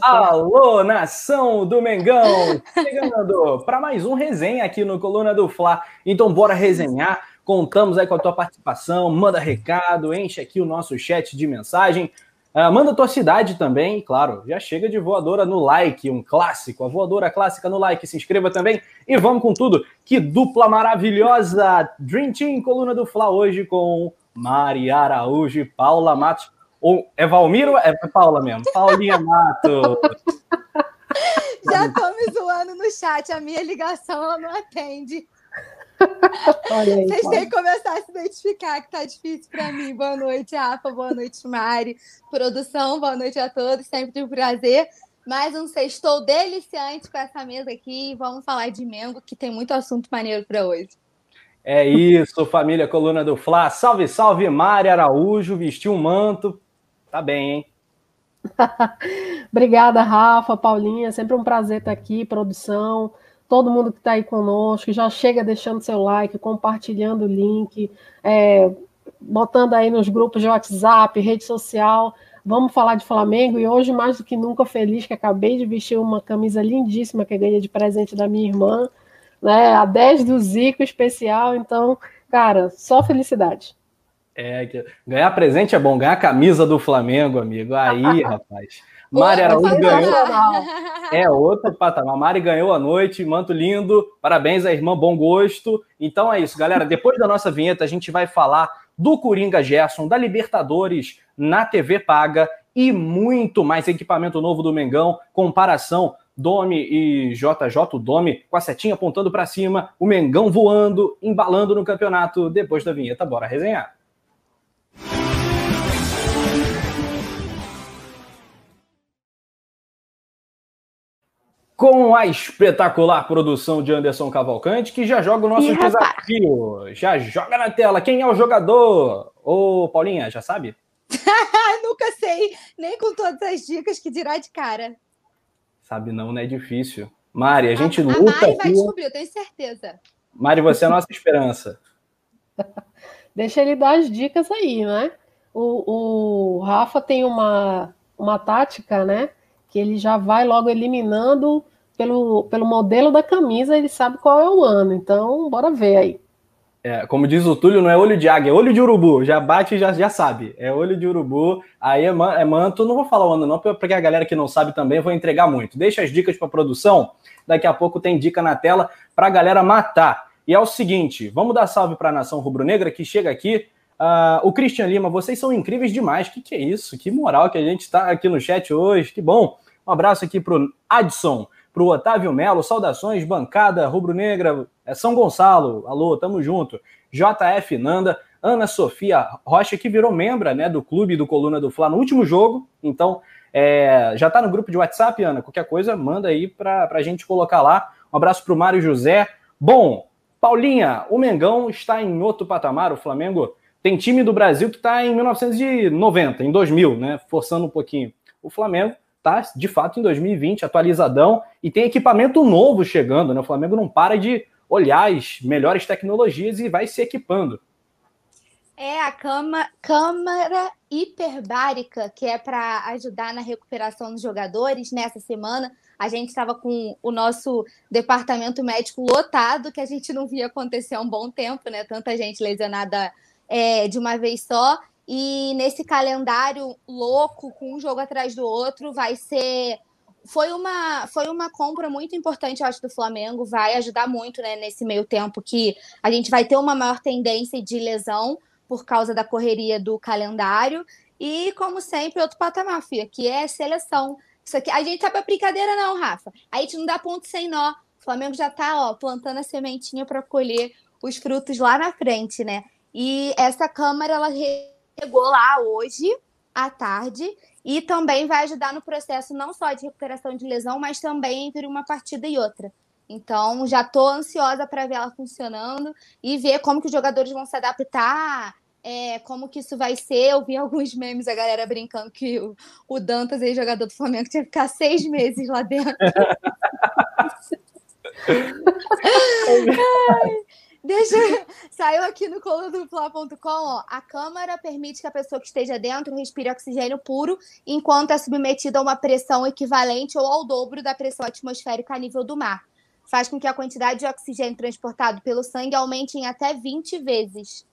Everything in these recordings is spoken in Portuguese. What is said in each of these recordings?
Alô, nação do Mengão! Chegando para mais um resenha aqui no Coluna do Fla. Então, bora resenhar. Contamos aí com a tua participação. Manda recado, enche aqui o nosso chat de mensagem. Uh, manda tua cidade também, claro, já chega de voadora no like, um clássico, a voadora clássica no like, se inscreva também e vamos com tudo. Que dupla maravilhosa! Dream Team, coluna do Fla hoje com Mari Araújo e Paula Matos. Ou é Valmir ou é Paula mesmo? Paulinha Matos. Já tô me zoando no chat, a minha ligação ela não atende. Aí, Vocês têm que começar a se identificar, que tá difícil para mim. Boa noite, Rafa. Boa noite, Mari. Produção, boa noite a todos. Sempre um prazer. Mais um sextou deliciante com essa mesa aqui. Vamos falar de Mengo, que tem muito assunto maneiro para hoje. É isso, família Coluna do Fla. Salve, salve, Mari Araújo. Vestiu um manto. Tá bem, hein? Obrigada, Rafa, Paulinha. Sempre um prazer estar aqui, produção todo mundo que está aí conosco, já chega deixando seu like, compartilhando o link, é, botando aí nos grupos de WhatsApp, rede social. Vamos falar de Flamengo e hoje, mais do que nunca, feliz que acabei de vestir uma camisa lindíssima que eu ganhei de presente da minha irmã, né? A 10 do Zico especial. Então, cara, só felicidade. É, ganhar presente é bom, ganhar camisa do Flamengo, amigo. Aí, rapaz. Mari Araújo ganhou. É outro patamar. Mari ganhou a noite, manto lindo. Parabéns à irmã Bom Gosto. Então é isso, galera. Depois da nossa vinheta, a gente vai falar do Coringa Gerson, da Libertadores na TV Paga e muito mais equipamento novo do Mengão, comparação Domi e JJ Domi com a setinha apontando para cima, o Mengão voando, embalando no campeonato. Depois da vinheta, bora resenhar. Com a espetacular produção de Anderson Cavalcante, que já joga o nosso Ih, desafio. Rapaz. Já joga na tela. Quem é o jogador? Ô, Paulinha, já sabe? Nunca sei, nem com todas as dicas que dirá de cara. Sabe não, não é difícil. Mari, a gente a, luta. A Mari vai descobrir, eu tenho certeza. Mari, você é a nossa esperança. Deixa ele dar as dicas aí, né? O, o Rafa tem uma, uma tática, né? Que ele já vai logo eliminando pelo, pelo modelo da camisa, ele sabe qual é o ano. Então, bora ver aí. É, como diz o Túlio, não é olho de águia, é olho de urubu. Já bate já, já sabe. É olho de urubu. Aí é, man, é manto. Não vou falar o ano, não, porque a galera que não sabe também vou entregar muito. Deixa as dicas para produção. Daqui a pouco tem dica na tela para a galera matar. E é o seguinte: vamos dar salve para a nação rubro-negra que chega aqui. Uh, o Christian Lima, vocês são incríveis demais. Que que é isso? Que moral que a gente está aqui no chat hoje. Que bom. Um abraço aqui para o Adson para o Otávio Melo, saudações, bancada rubro-negra, é São Gonçalo, alô, tamo junto. JF Nanda, Ana Sofia Rocha, que virou membra né, do clube do Coluna do Fla no último jogo, então é, já está no grupo de WhatsApp, Ana, qualquer coisa, manda aí para a gente colocar lá. Um abraço para o Mário José. Bom, Paulinha, o Mengão está em outro patamar, o Flamengo tem time do Brasil que está em 1990, em 2000, né, forçando um pouquinho. O Flamengo tá de fato em 2020, atualizadão, e tem equipamento novo chegando, né? O Flamengo não para de olhar as melhores tecnologias e vai se equipando. É a cama, câmara hiperbárica, que é para ajudar na recuperação dos jogadores. Nessa semana, a gente estava com o nosso departamento médico lotado, que a gente não via acontecer há um bom tempo, né? Tanta gente lesionada é, de uma vez só. E nesse calendário louco, com um jogo atrás do outro, vai ser. Foi uma, foi uma compra muito importante, eu acho, do Flamengo. Vai ajudar muito né, nesse meio tempo que a gente vai ter uma maior tendência de lesão por causa da correria do calendário. E, como sempre, outro patamar, filha, que é seleção. Isso aqui, a gente tá pra brincadeira, não, Rafa. A gente não dá ponto sem nó. O Flamengo já tá, ó, plantando a sementinha para colher os frutos lá na frente, né? E essa Câmara, ela chegou lá hoje à tarde e também vai ajudar no processo não só de recuperação de lesão, mas também entre uma partida e outra. Então, já estou ansiosa para ver ela funcionando e ver como que os jogadores vão se adaptar, é, como que isso vai ser. Eu vi alguns memes, a galera brincando que o, o Dantas, aí, jogador do Flamengo, tinha que ficar seis meses lá dentro. Deixa. Saiu aqui no colunadofla.com, A câmara permite que a pessoa que esteja dentro respire oxigênio puro enquanto é submetida a uma pressão equivalente ou ao dobro da pressão atmosférica a nível do mar. Faz com que a quantidade de oxigênio transportado pelo sangue aumente em até 20 vezes.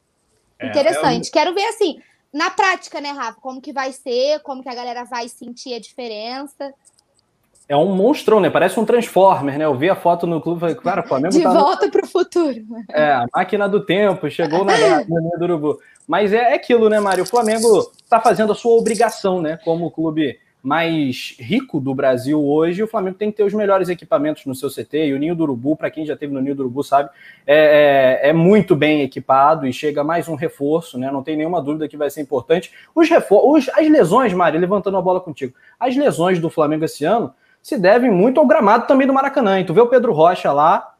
É, Interessante. É um... Quero ver assim, na prática, né, Rafa? Como que vai ser, como que a galera vai sentir a diferença é um monstrão, né? Parece um Transformer, né? Eu vi a foto no clube e falei, cara, o Flamengo De tá volta no... para o futuro. É, a máquina do tempo, chegou na linha do Urubu. Mas é, é aquilo, né, Mário? O Flamengo está fazendo a sua obrigação, né? Como o clube mais rico do Brasil hoje, o Flamengo tem que ter os melhores equipamentos no seu CT. E o Ninho do Urubu, para quem já teve no Ninho do Urubu, sabe, é, é, é, muito bem equipado e chega mais um reforço, né? Não tem nenhuma dúvida que vai ser importante. Os reforços, as lesões, Mário, levantando a bola contigo, as lesões do Flamengo esse ano se devem muito ao gramado também do Maracanã. E tu vê o Pedro Rocha lá,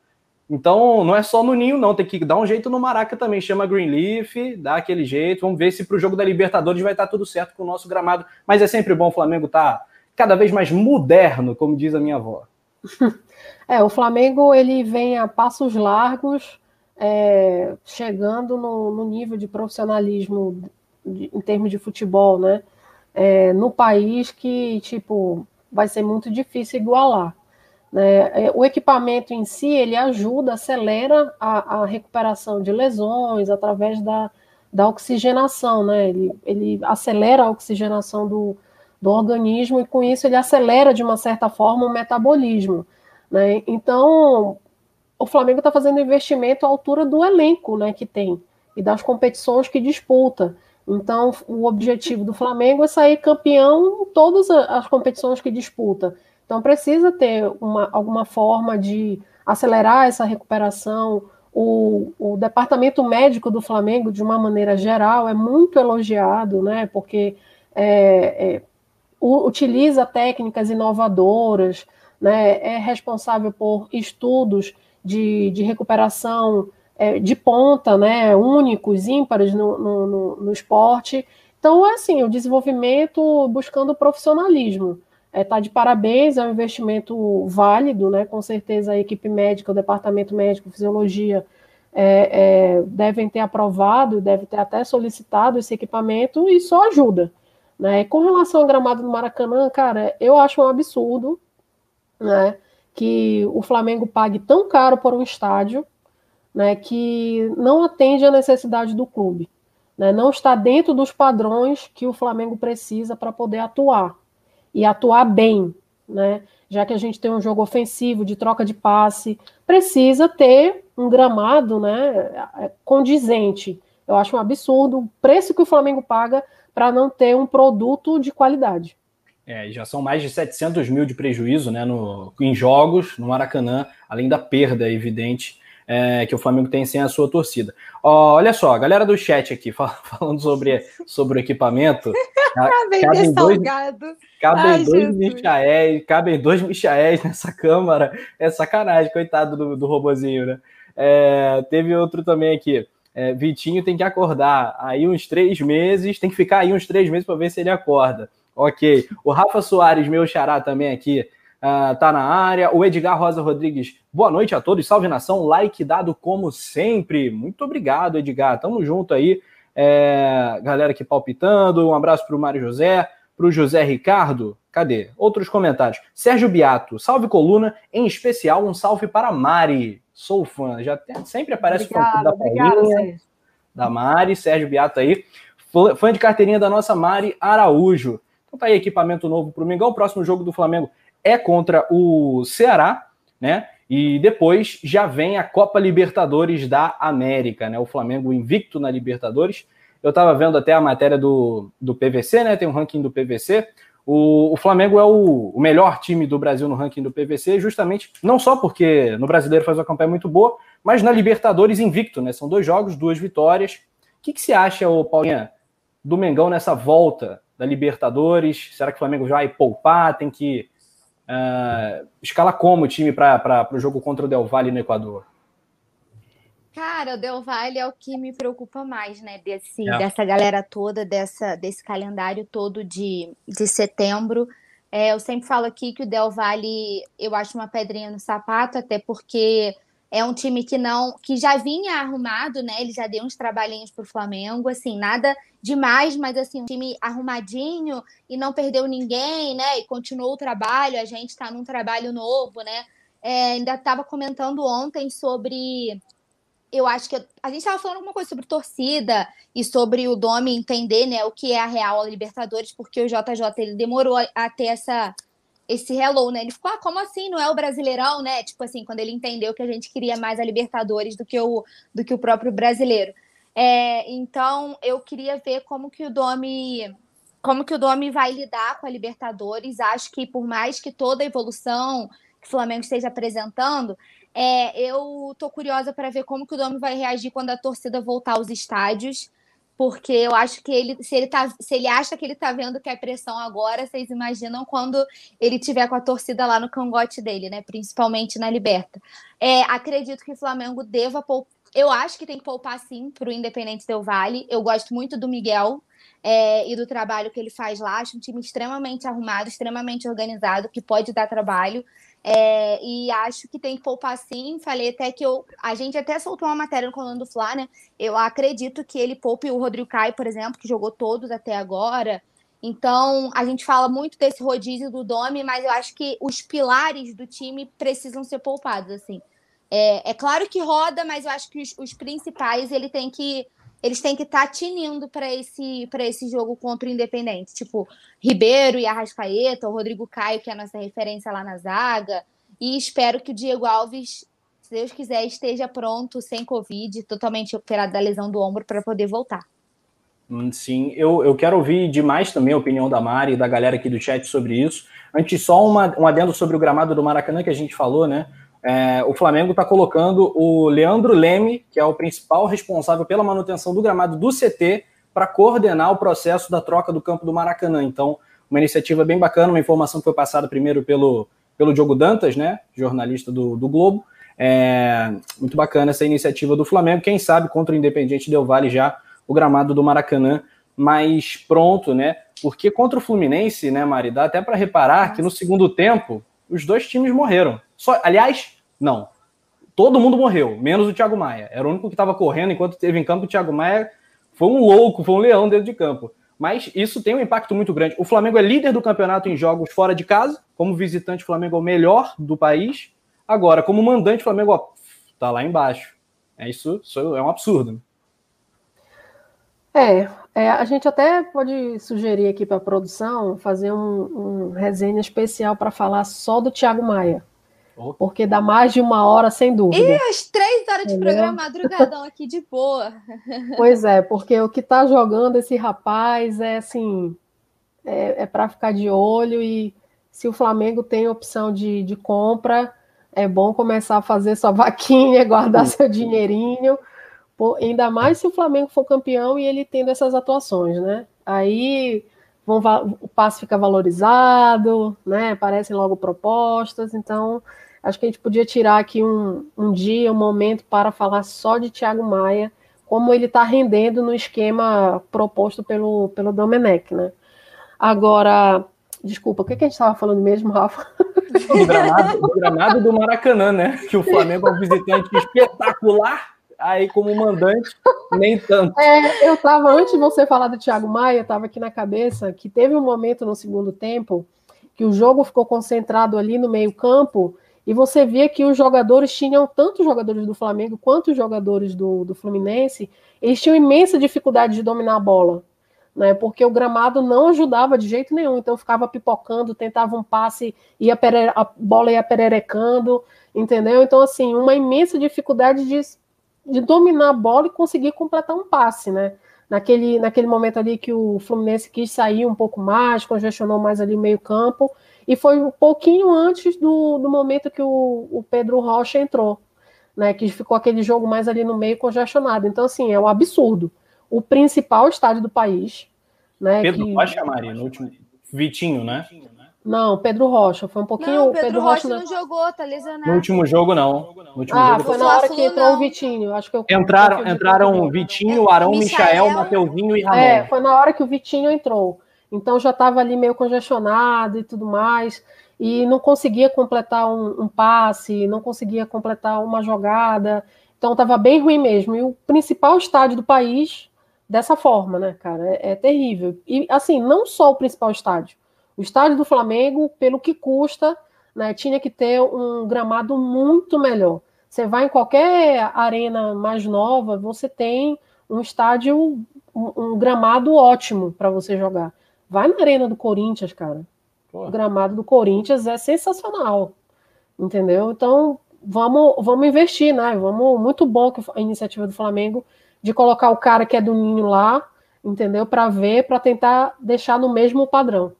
então não é só no Ninho, não, tem que dar um jeito no Maraca também. Chama Greenleaf, dá aquele jeito. Vamos ver se para o jogo da Libertadores vai estar tudo certo com o nosso gramado. Mas é sempre bom o Flamengo estar tá cada vez mais moderno, como diz a minha avó. É, o Flamengo ele vem a passos largos, é, chegando no, no, nível de profissionalismo de, em termos de futebol, né? É, no país que, tipo, vai ser muito difícil igualar. Né? É, o equipamento em si, ele ajuda, acelera a, a recuperação de lesões através da, da oxigenação, né? ele, ele acelera a oxigenação do, do organismo e com isso ele acelera de uma certa forma o metabolismo. Né? Então, o Flamengo está fazendo investimento à altura do elenco né, que tem e das competições que disputa. Então, o objetivo do Flamengo é sair campeão em todas as competições que disputa. Então, precisa ter uma, alguma forma de acelerar essa recuperação. O, o, departamento médico do Flamengo, de uma maneira geral, é muito elogiado, né? Porque é, é, utiliza técnicas inovadoras, né? É responsável por estudos de, de recuperação é, de ponta, né, únicos, ímpares no, no, no, no esporte. Então, é assim, o desenvolvimento buscando profissionalismo. É, tá de parabéns, é um investimento válido, né? Com certeza a equipe médica, o departamento médico, fisiologia, é, é, devem ter aprovado, devem ter até solicitado esse equipamento e só ajuda. Né? Com relação ao gramado do Maracanã, cara, eu acho um absurdo né, que o Flamengo pague tão caro por um estádio né, que não atende à necessidade do clube, né, não está dentro dos padrões que o Flamengo precisa para poder atuar e atuar bem, né, já que a gente tem um jogo ofensivo de troca de passe, precisa ter um gramado né, condizente. Eu acho um absurdo o preço que o Flamengo paga para não ter um produto de qualidade. É, já são mais de 700 mil de prejuízo né, no, em jogos no Maracanã, além da perda evidente é, que o Flamengo tem sem a sua torcida. Ó, olha só, a galera do chat aqui falando sobre, sobre o equipamento. cabem dois, cabem Ai, dois Michaéis, cabem dois Michaéis nessa câmara. É sacanagem, coitado do, do robozinho, né? É, teve outro também aqui. É, Vitinho tem que acordar aí uns três meses, tem que ficar aí uns três meses para ver se ele acorda. Ok. O Rafa Soares, meu xará também aqui, uh, tá na área. O Edgar Rosa Rodrigues, boa noite a todos. Salve nação, like dado como sempre. Muito obrigado, Edgar. Tamo junto aí. É, galera aqui palpitando. Um abraço para o Mário José, para o José Ricardo. Cadê? Outros comentários. Sérgio Beato, salve coluna, em especial um salve para Mari. Sou fã, já tem, sempre aparece obrigada, da Paulinha, da Mari, Sérgio Beato aí, fã de carteirinha da nossa Mari Araújo. Então tá aí equipamento novo para o Mingau. O próximo jogo do Flamengo é contra o Ceará, né? E depois já vem a Copa Libertadores da América, né? O Flamengo invicto na Libertadores. Eu estava vendo até a matéria do, do PVC, né? Tem um ranking do PVC. O, o Flamengo é o, o, melhor time do Brasil no ranking do PVC, justamente não só porque no brasileiro faz uma campanha muito boa, mas na Libertadores invicto, né? São dois jogos, duas vitórias. O que, que você acha, ô Paulinha, do Mengão nessa volta da Libertadores? Será que o Flamengo já vai poupar? Tem que Uh, escala como o time para o jogo contra o Del Valle no Equador? Cara, o Del Valle é o que me preocupa mais, né? Desse, é. Dessa galera toda, dessa, desse calendário todo de, de setembro. É, eu sempre falo aqui que o Del Valle eu acho uma pedrinha no sapato, até porque É um time que não, que já vinha arrumado, né? Ele já deu uns trabalhinhos para o Flamengo, assim, nada demais, mas assim, um time arrumadinho e não perdeu ninguém, né? E continuou o trabalho. A gente está num trabalho novo, né? É, ainda estava comentando ontem sobre. Eu acho que a gente estava falando alguma coisa sobre torcida e sobre o Domi entender né, o que é a real Libertadores, porque o JJ ele demorou a ter essa, esse hello, né? Ele ficou, ah, como assim? Não é o Brasileirão, né? Tipo assim, quando ele entendeu que a gente queria mais a Libertadores do que o, do que o próprio brasileiro. É, então, eu queria ver como que o Domi como que o Domi vai lidar com a Libertadores. Acho que por mais que toda a evolução que o Flamengo esteja apresentando, é, eu tô curiosa para ver como que o Domi vai reagir quando a torcida voltar aos estádios, porque eu acho que ele, se ele, tá, se ele acha que ele tá vendo que é pressão agora, vocês imaginam quando ele tiver com a torcida lá no cangote dele, né? Principalmente na Liberta. É, acredito que o Flamengo deva poupar. Eu acho que tem que poupar sim para o Independente Del Vale. Eu gosto muito do Miguel, é, e do trabalho que ele faz lá. Acho um time extremamente arrumado, extremamente organizado, que pode dar trabalho. É, e acho que tem que poupar sim. Falei até que eu. A gente até soltou uma matéria no coluna do Fla, né? Eu acredito que ele poupe o Rodrigo Caio, por exemplo, que jogou todos até agora. Então, a gente fala muito desse rodízio do Domi, mas eu acho que os pilares do time precisam ser poupados, assim. É, é claro que roda, mas eu acho que os, os principais ele tem que eles têm que estar tá tinindo para esse, esse jogo contra o Independente. Tipo, Ribeiro e Arrascaeta, o Rodrigo Caio, que é a nossa referência lá na zaga. E espero que o Diego Alves, se Deus quiser, esteja pronto, sem Covid, totalmente recuperado da lesão do ombro, para poder voltar. Hum, sim, eu, eu quero ouvir demais também a opinião da Mari e da galera aqui do chat sobre isso. Antes, só uma, um adendo sobre o gramado do Maracanã que a gente falou, né? É, o Flamengo está colocando o Leandro Leme, que é o principal responsável pela manutenção do gramado do CT, para coordenar o processo da troca do campo do Maracanã. Então, uma iniciativa bem bacana, uma informação que foi passada primeiro pelo, pelo Diogo Dantas, né, jornalista do, do Globo. É, muito bacana essa iniciativa do Flamengo. Quem sabe contra o Independiente Del Vale já o gramado do Maracanã mais pronto, né? Porque contra o Fluminense, né, Mari, dá até para reparar que no segundo tempo os dois times morreram. Só, aliás, não. Todo mundo morreu, menos o Thiago Maia. Era o único que estava correndo enquanto teve em campo. O Thiago Maia foi um louco, foi um leão dentro de campo. Mas isso tem um impacto muito grande. O Flamengo é líder do campeonato em jogos fora de casa. Como visitante, o Flamengo é o melhor do país. Agora, como mandante, o Flamengo ó, tá lá embaixo. É isso, isso é um absurdo. É, é, a gente até pode sugerir aqui para a produção fazer um, um resenha especial para falar só do Thiago Maia. Porque dá mais de uma hora, sem dúvida. E as três horas de programa madrugadão aqui de boa. Pois é, porque o que está jogando esse rapaz é assim, é, é para ficar de olho e se o Flamengo tem opção de, de compra, é bom começar a fazer sua vaquinha, guardar seu dinheirinho, por, ainda mais se o Flamengo for campeão e ele tendo essas atuações, né? Aí vão, o passe fica valorizado, né? Aparecem logo propostas, então acho que a gente podia tirar aqui um, um dia, um momento para falar só de Thiago Maia, como ele está rendendo no esquema proposto pelo, pelo Domenech, né? Agora, desculpa, o que, que a gente estava falando mesmo, Rafa? Do gramado, do gramado do Maracanã, né? Que o Flamengo é um visitante espetacular aí como mandante, nem tanto. É, eu estava, antes de você falar do Thiago Maia, estava aqui na cabeça que teve um momento no segundo tempo que o jogo ficou concentrado ali no meio-campo e você via que os jogadores tinham, tanto os jogadores do Flamengo quanto os jogadores do, do Fluminense, eles tinham imensa dificuldade de dominar a bola. Né, porque o gramado não ajudava de jeito nenhum, então ficava pipocando, tentava um passe, ia a bola ia pererecando, entendeu? Então, assim, uma imensa dificuldade de de dominar a bola e conseguir completar um passe, né? Naquele, naquele momento ali que o Fluminense quis sair um pouco mais, congestionou mais ali o meio-campo, e foi um pouquinho antes do, do momento que o, o Pedro Rocha entrou, né? Que ficou aquele jogo mais ali no meio congestionado. Então, assim, é um absurdo. O principal estádio do país. Né, Pedro que... Rocha, Maria, no último. Vitinho, né? Não, Pedro Rocha. Foi um pouquinho. Não, Pedro, Pedro Rocha, Rocha não jogou, tá lesionado. No último jogo, não. Último ah, jogo, foi na hora que entrou não. o Vitinho. Acho que eu entraram, entraram Vitinho, Arão, Michael, Mateuzinho e Ramon. É, foi na hora que o Vitinho entrou. Então já estava ali meio congestionado e tudo mais, e não conseguia completar um, um passe, não conseguia completar uma jogada, então estava bem ruim mesmo. E o principal estádio do país, dessa forma, né, cara, é, é terrível. E assim, não só o principal estádio, o estádio do Flamengo, pelo que custa, né, tinha que ter um gramado muito melhor. Você vai em qualquer arena mais nova, você tem um estádio, um, um gramado ótimo para você jogar. Vai na arena do Corinthians, cara. Pô. O gramado do Corinthians é sensacional. Entendeu? Então, vamos, vamos investir, né? Vamos, muito bom que a iniciativa do Flamengo de colocar o cara que é do Ninho lá, entendeu? Para ver, para tentar deixar no mesmo padrão.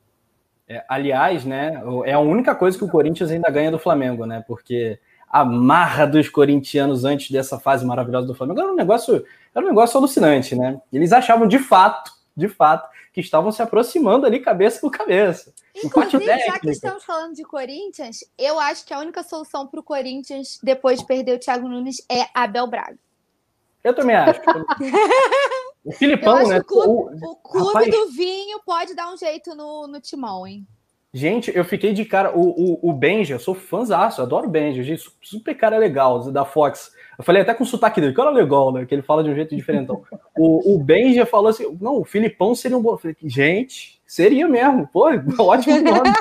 É, aliás, né, é a única coisa que o Corinthians ainda ganha do Flamengo, né? Porque a marra dos corintianos antes dessa fase maravilhosa do Flamengo era um negócio, era um negócio alucinante, né? Eles achavam de fato, de fato, que estavam se aproximando ali cabeça por cabeça. Inclusive, já que estamos falando de Corinthians, eu acho que a única solução para o Corinthians, depois de perder o Thiago Nunes, é Abel Braga. Eu também acho. o Filipão, né? O clube, o, o clube Rapaz... do vinho pode dar um jeito no, no timão, hein? Gente, eu fiquei de cara. O, o, o Benja, eu sou fãzaço, adoro o Benja, gente, super cara legal, da Fox. Eu falei até com o sotaque dele, cara legal, né? Que ele fala de um jeito diferentão. o, o Benja falou assim: não, o Filipão seria um bom. Eu falei, gente, seria mesmo, pô, ótimo nome.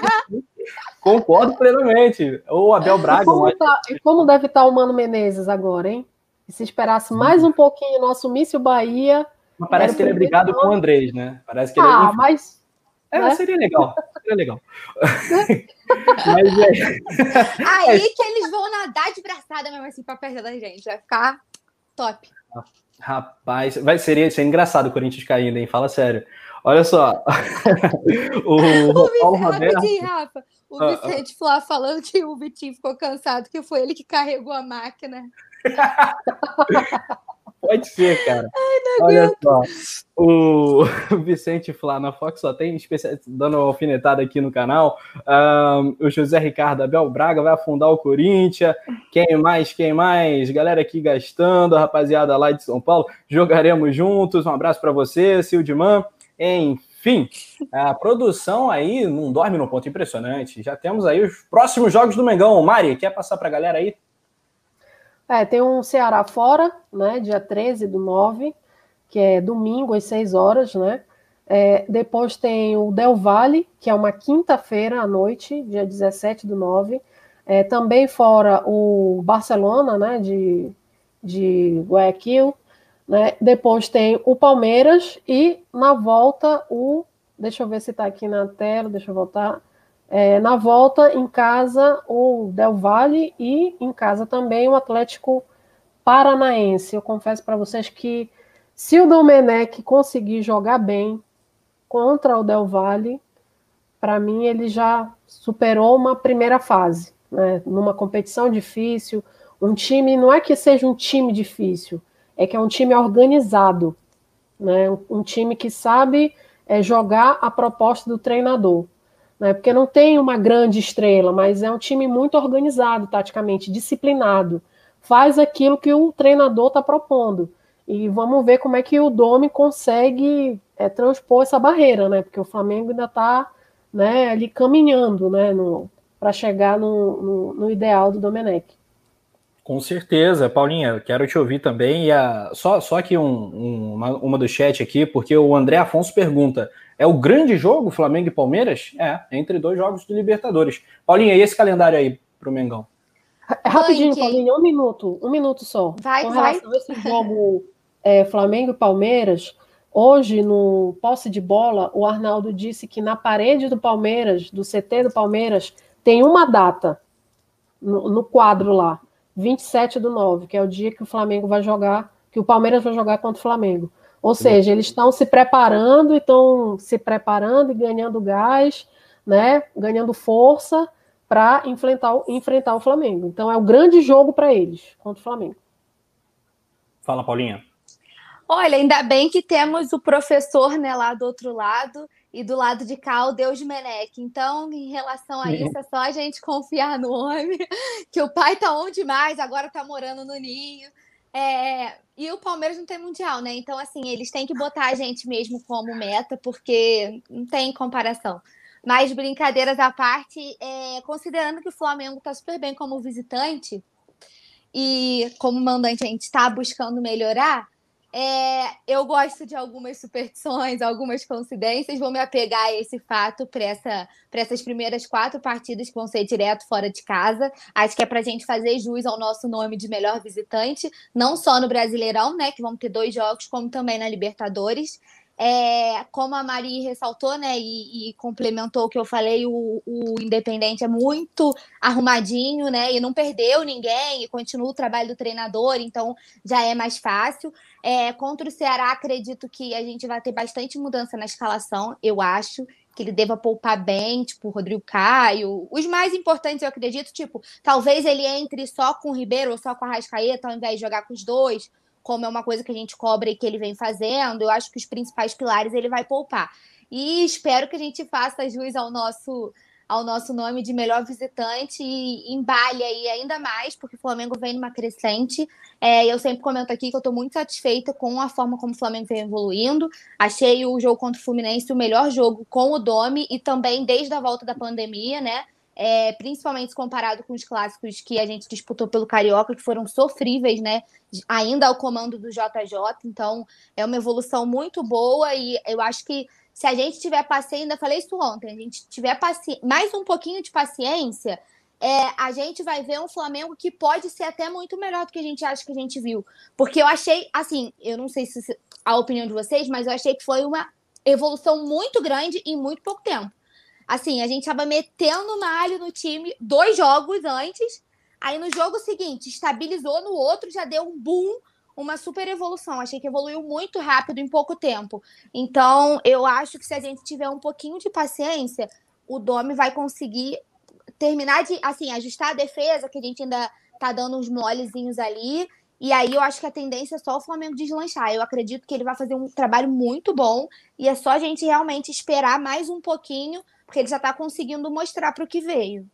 Concordo plenamente. Ou Abel Braga. E como, tá, e como deve estar tá o Mano Menezes agora, hein? E se esperasse mais um pouquinho, nosso assumisse o Bahia. Mas parece que ele é brigado com o Andrés, né? Parece que ah, ele é... mas. É, né? seria legal. Seria legal. mas é. Aí que eles vão nadar de braçada mesmo assim pra perto da gente. Vai ficar top. Rapaz, vai, seria, seria engraçado o Corinthians caindo, hein? Fala sério. Olha só. o, o Paulo Roberto... Rapidinho, Rafa. O ah, ah. Vicente Flá falando que o Vitinho ficou cansado, que foi ele que carregou a máquina. Pode ser, cara. Ai, Olha só. O Vicente Flá na Fox só tem especial... dando uma alfinetada aqui no canal. Um, o José Ricardo Abel Braga vai afundar o Corinthians. Quem mais? Quem mais? Galera aqui gastando, a rapaziada lá de São Paulo. Jogaremos juntos. Um abraço para você, Sildiman. Enfim, a produção aí não dorme num ponto impressionante. Já temos aí os próximos jogos do Mengão. Mari, quer passar para a galera aí? É, tem um Ceará fora, né, dia 13 do 9, que é domingo às 6 horas, né? É, depois tem o Del Valle, que é uma quinta-feira à noite, dia 17 do 9. É, também fora o Barcelona, né, de, de Guayaquil. Né? Depois tem o Palmeiras e na volta o. Deixa eu ver se está aqui na tela, deixa eu voltar. É, na volta, em casa, o Del Valle e em casa também o Atlético Paranaense. Eu confesso para vocês que se o Domenech conseguir jogar bem contra o Del Valle, para mim ele já superou uma primeira fase. Né? Numa competição difícil, um time, não é que seja um time difícil, é que é um time organizado, né? um, time que sabe é, jogar a proposta do treinador né? Porque não tem uma grande estrela, mas é um time muito organizado taticamente, disciplinado. Faz aquilo que o treinador está propondo. E vamos ver como é que o Domi consegue é, transpor essa barreira, né? Porque o Flamengo ainda está né, ali caminhando né, para chegar no, no, no, ideal do Domenech. Com certeza, Paulinha, quero te ouvir também. E a, só, só aqui um, um, uma, uma do chat aqui, porque o André Afonso pergunta: é o grande jogo, Flamengo e Palmeiras? É, entre dois jogos do Libertadores. Paulinha, e esse calendário aí pro Mengão? Rapidinho, Paulinha, um minuto, um minuto só. Vai, Com vai. relação a esse jogo é, Flamengo e Palmeiras, hoje, no posse de bola, o Arnaldo disse que na parede do Palmeiras, do CT do Palmeiras, tem uma data no, no quadro lá, 27 do 9, que é o dia que o Flamengo vai jogar, que o Palmeiras vai jogar contra o Flamengo. Ou seja, eles estão se preparando, estão se preparando e ganhando gás, né, ganhando força para enfrentar, enfrentar o Flamengo. Então é o grande jogo para eles contra o Flamengo. Fala, Paulinha. Olha, ainda bem que temos o professor né, lá do outro lado e do lado de cá o Deus Menec. Então, em relação a isso, é só a gente confiar no homem, que o pai tá onde mais, agora tá morando no ninho. É, e o Palmeiras não tem mundial, né? Então, assim, eles têm que botar a gente mesmo como meta, porque não tem comparação. Mas, brincadeiras à parte, é, considerando que o Flamengo está super bem como visitante e como mandante a gente está buscando melhorar, é, eu gosto de algumas superstições, algumas coincidências. Vou me apegar a esse fato para essa, essas primeiras quatro partidas que vão ser direto fora de casa. Acho que é para a gente fazer jus ao nosso nome de melhor visitante, não só no Brasileirão, né? Que vamos ter dois jogos, como também na Libertadores. É, como a Mari ressaltou, né, e, e, complementou o que eu falei, o, o, Independente é muito arrumadinho, né, e não perdeu ninguém, e continua o trabalho do treinador, então já é mais fácil. É, contra o Ceará, acredito que a gente vai ter bastante mudança na escalação, eu acho que ele deva poupar bem, tipo o Rodrigo Caio. Os mais importantes, eu acredito, tipo, talvez ele entre só com o Ribeiro ou só com a Rascaeta, ao invés de jogar com os dois como é uma coisa que a gente cobra e que ele vem fazendo, eu acho que os principais pilares ele vai poupar. E espero que a gente faça jus ao nosso ao nosso nome de melhor visitante e embale aí ainda mais, porque o Flamengo vem numa crescente. É, eu sempre comento aqui que eu estou muito satisfeita com a forma como o Flamengo vem evoluindo. Achei o jogo contra o Fluminense o melhor jogo com o Domi e também desde a volta da pandemia, né? É, principalmente comparado com os clássicos que a gente disputou pelo Carioca, que foram sofríveis, né? Ainda ao comando do JJ. Então, é uma evolução muito boa e eu acho que se a gente tiver paciência, ainda falei isso ontem, a gente tiver paci... mais um pouquinho de paciência, é, a gente vai ver um Flamengo que pode ser até muito melhor do que a gente acha que a gente viu. Porque eu achei, assim, eu não sei se a opinião de vocês, mas eu achei que foi uma evolução muito grande em muito pouco tempo. Assim, a gente tava metendo malho no time dois jogos antes. Aí no jogo seguinte, estabilizou no outro, já deu um boom, uma super evolução. Achei que evoluiu muito rápido em pouco tempo. Então, eu acho que se a gente tiver um pouquinho de paciência, o Domi vai conseguir terminar de, assim, ajustar a defesa, que a gente ainda tá dando uns molezinhos ali. E aí eu acho que a tendência é só o Flamengo deslanchar. Eu acredito que ele vai fazer um trabalho muito bom e é só a gente realmente esperar mais um pouquinho porque ele já está conseguindo mostrar para o que veio.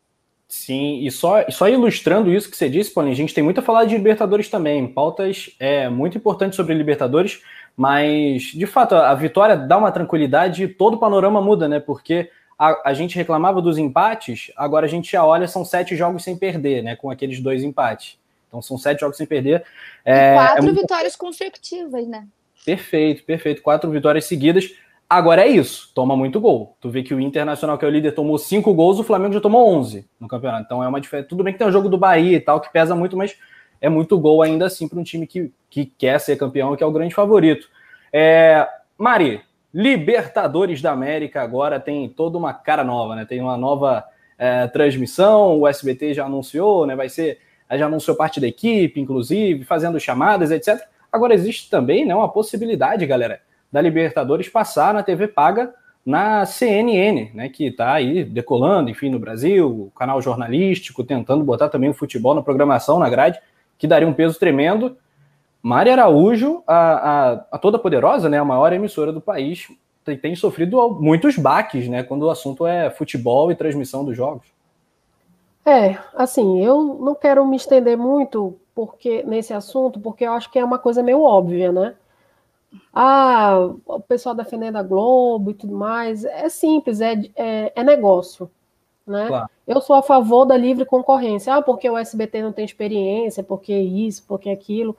Sim, e só, só ilustrando isso que você disse, Paulinho, a gente tem muito a falar de Libertadores também, pautas é, muito importantes sobre Libertadores, mas de fato a vitória dá uma tranquilidade e todo o panorama muda, né? Porque a, a, gente reclamava dos empates, agora a gente já olha, são sete jogos sem perder, né? Com aqueles dois empates. Então são sete jogos sem perder. É, quatro é muito... vitórias consecutivas, né? Perfeito, perfeito. Quatro vitórias seguidas. Agora é isso, toma muito gol. Tu vê que o Internacional, que é o líder, tomou cinco gols, o Flamengo já tomou 11 no campeonato. Então é uma diferença. Tudo bem que tem o jogo do Bahia e tal, que pesa muito, mas é muito gol ainda assim para um time que, que quer ser campeão e que é o grande favorito. É, Mari, Libertadores da América agora tem toda uma cara nova, né? Tem uma nova é, transmissão, o SBT já anunciou, né? Vai ser, já anunciou parte da equipe, inclusive, fazendo chamadas, etc. Agora existe também né, uma possibilidade, galera da Libertadores passar na TV paga na CNN, né, que está aí decolando, enfim, no Brasil, canal jornalístico, tentando botar também o futebol na programação, na grade, que daria um peso tremendo. Mari Araújo, a, a, a toda poderosa, né, a maior emissora do país, tem, tem sofrido muitos baques, né, quando o assunto é futebol e transmissão dos jogos. É, assim, eu não quero me estender muito porque nesse assunto, porque eu acho que é uma coisa meio óbvia, né? Ah, o pessoal defendendo a Globo e tudo mais, é simples, é, é, é negócio. Né? Claro. Eu sou a favor da livre concorrência, ah, porque o SBT não tem experiência, porque isso, porque aquilo.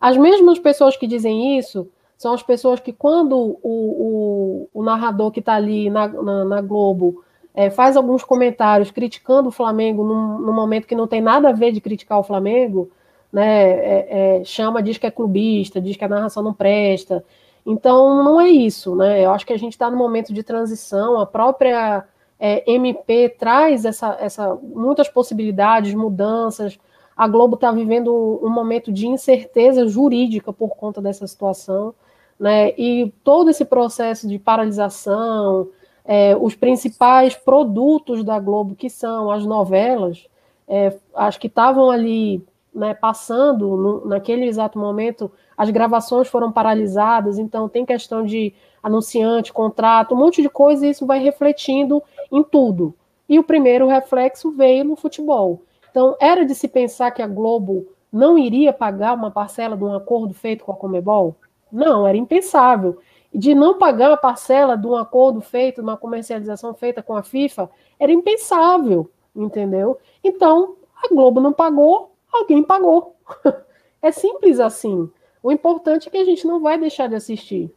As mesmas pessoas que dizem isso são as pessoas que, quando o, o, o narrador que está ali na, na, na Globo é, faz alguns comentários criticando o Flamengo num, num momento que não tem nada a ver de criticar o Flamengo, né, é, é, chama, diz que é clubista, diz que a narração não presta. Então, não é isso, né? Eu acho que a gente está no momento de transição, a própria é, MP traz essa, essa, muitas possibilidades, mudanças. A Globo está vivendo um, momento de incerteza jurídica por conta dessa situação, né? E todo esse processo de paralisação, é, os principais produtos da Globo, que são as novelas, é, acho que estavam ali né, passando no, naquele exato momento, as gravações foram paralisadas, então tem questão de anunciante, contrato, um monte de coisa, e isso vai refletindo em tudo. E o primeiro reflexo veio no futebol. Então, era de se pensar que a Globo não iria pagar uma parcela de um acordo feito com a Comebol? Não, era impensável. De não pagar a parcela de um acordo feito, uma comercialização feita com a FIFA, era impensável, entendeu? Então, a Globo não pagou, alguém pagou. é simples assim. O importante é que a gente não vai deixar de assistir.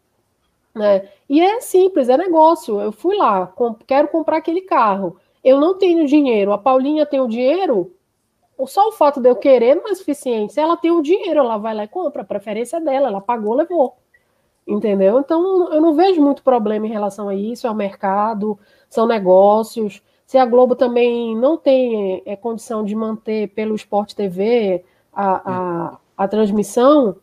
Né? E é simples, é negócio. Eu fui lá, quero comprar aquele carro. Eu não tenho dinheiro, a Paulinha tem o dinheiro. Só o fato de eu querer não é suficiente. Se ela tem o dinheiro, ela vai lá e compra, a preferência dela, ela pagou, levou. Entendeu? Então, eu não vejo muito problema em relação a isso, é o mercado, são negócios. Se a Globo também não tem é, condição de manter pelo Sport TV a, a, a transmissão,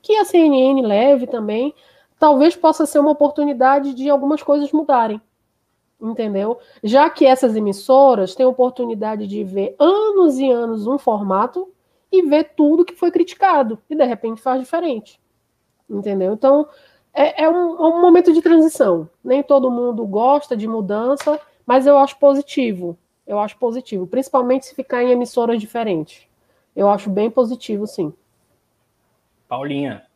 que a CNN leve também, talvez possa ser uma oportunidade de algumas coisas mudarem. Entendeu? Já que essas emissoras têm oportunidade de ver anos e anos um formato e ver tudo que foi criticado e de repente faz diferente. Entendeu? Então é, é, um, é um momento de transição. Nem todo mundo gosta de mudança, mas eu acho positivo. Eu acho positivo, principalmente se ficar em emissoras diferentes. Eu acho bem positivo, sim. Paulinha.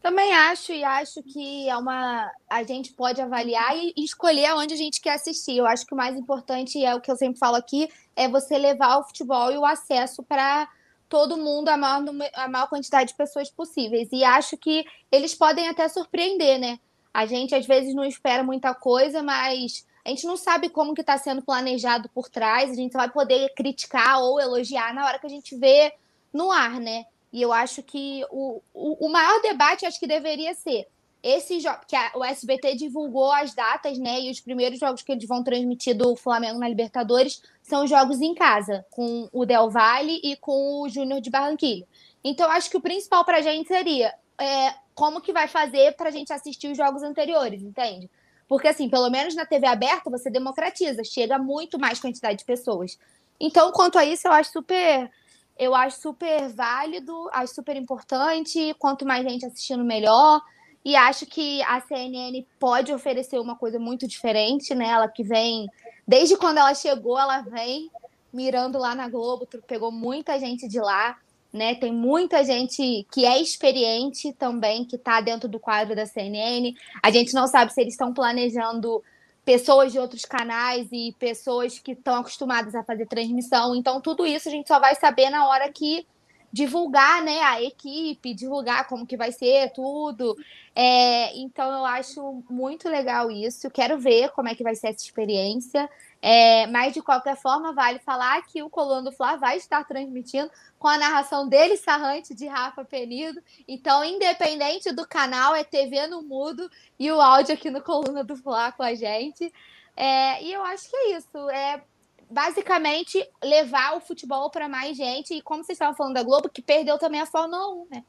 Também acho e acho que é uma a gente pode avaliar e escolher aonde a gente quer assistir. Eu acho que o mais importante é o que eu sempre falo aqui é você levar o futebol e o acesso para todo mundo, a maior, a maior quantidade de pessoas possíveis. E acho que eles podem até surpreender, né? A gente às vezes não espera muita coisa, mas a gente não sabe como que está sendo planejado por trás. A gente vai poder criticar ou elogiar na hora que a gente vê no ar, né? E eu acho que o, o, o maior debate acho que deveria ser esse jogo, que a, o SBT divulgou as datas, né? E os primeiros jogos que eles vão transmitir do Flamengo na Libertadores são jogos em casa, com o Del Valle e com o Júnior de Barranquilla. Então, acho que o principal para a gente seria é, como que vai fazer para a gente assistir os jogos anteriores, entende? Porque, assim, pelo menos na TV aberta, você democratiza, chega muito mais quantidade de pessoas. Então, quanto a isso, eu acho super eu acho super válido, acho super importante. Quanto mais gente assistindo, melhor. E acho que a CNN pode oferecer uma coisa muito diferente, né? Ela que vem, desde quando ela chegou, ela vem mirando lá na Globo, pegou muita gente de lá, né? Tem muita gente que é experiente também, que está dentro do quadro da CNN. A gente não sabe se eles estão planejando pessoas de outros canais e pessoas que estão acostumadas a fazer transmissão. Então, tudo isso a gente só vai saber na hora que divulgar né, a equipe, divulgar como que vai ser tudo. É, então, eu acho muito legal isso. Quero ver como é que vai ser essa experiência. É, mas, de qualquer forma, vale falar que o Coluna do Fla vai estar transmitindo com a narração dele, Sarrante, de Rafa Penido. Então, independente do canal, é TV no mudo e o áudio aqui no Coluna do Fla com a gente. É, e eu acho que é isso. É basicamente levar o futebol para mais gente. E como vocês estavam falando da Globo, que perdeu também a Fórmula 1, né?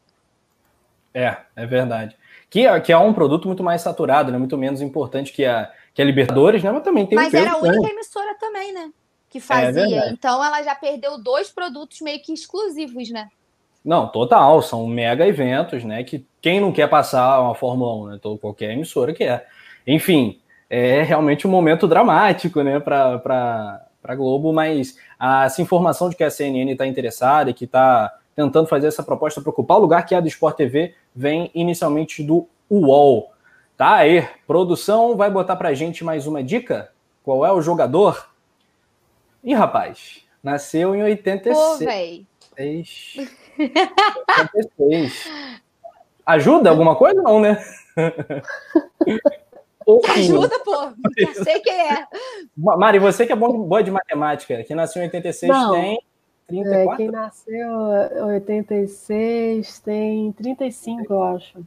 É, é verdade. Que, é, que é um produto muito mais saturado, né? Muito menos importante que a, que a Libertadores, né? Mas também tem Mas um era a única emissora também, né? Que é fazia. É então ela já perdeu dois produtos meio que exclusivos, né? Não, total. São mega eventos, né? Que quem não quer passar uma Fórmula 1, né? Então, qualquer emissora quer. Enfim, é realmente um momento dramático, né? Para a Globo, mas essa informação de que a CNN está interessada e que está tentando fazer essa proposta para ocupar o lugar que é a do Sport TV vem inicialmente do UOL. Tá aí, produção vai botar para gente mais uma dica? Qual é o jogador? Ih, rapaz, nasceu em 86. Pô, véi. 86. Ajuda alguma coisa? Não, né? Ajuda, pô. Já sei quem é. Mari, você que é bom, boa de matemática, que nasceu em 86 Não. tem 34? É, quem nasceu em 86 tem 35, eu acho.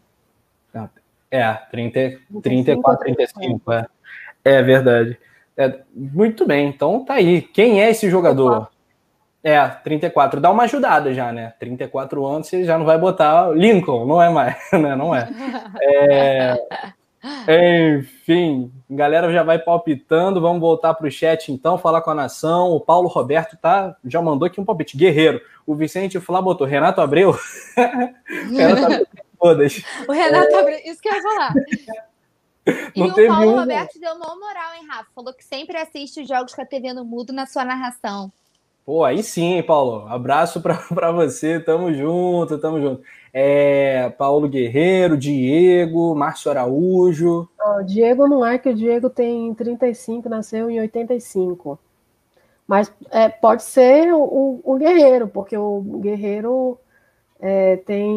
É, 30, 34, 35, é. É verdade. É, muito bem, então tá aí. Quem é esse jogador? 34. É, 34. Dá uma ajudada já, né? 34 anos você já não vai botar Lincoln, não é mais, né? Não é. é enfim, galera já vai palpitando. Vamos voltar para o chat então, falar com a nação. O Paulo Roberto tá, já mandou aqui um palpite. Guerreiro. O Vicente Flá botou Renato Abreu. Renato Abreu todas. O Renato Abreu, isso que eu ia falar. Não e o Paulo um... Roberto deu uma moral, hein, Rafa? Falou que sempre assiste os jogos com a TV no mudo na sua narração. Pô, aí sim, Paulo. Abraço para você. Tamo junto, tamo junto. É, Paulo Guerreiro, Diego, Márcio Araújo. Não, Diego não é, que o Diego tem 35, nasceu em 85. Mas é, pode ser o, o, Guerreiro, porque o Guerreiro é, tem.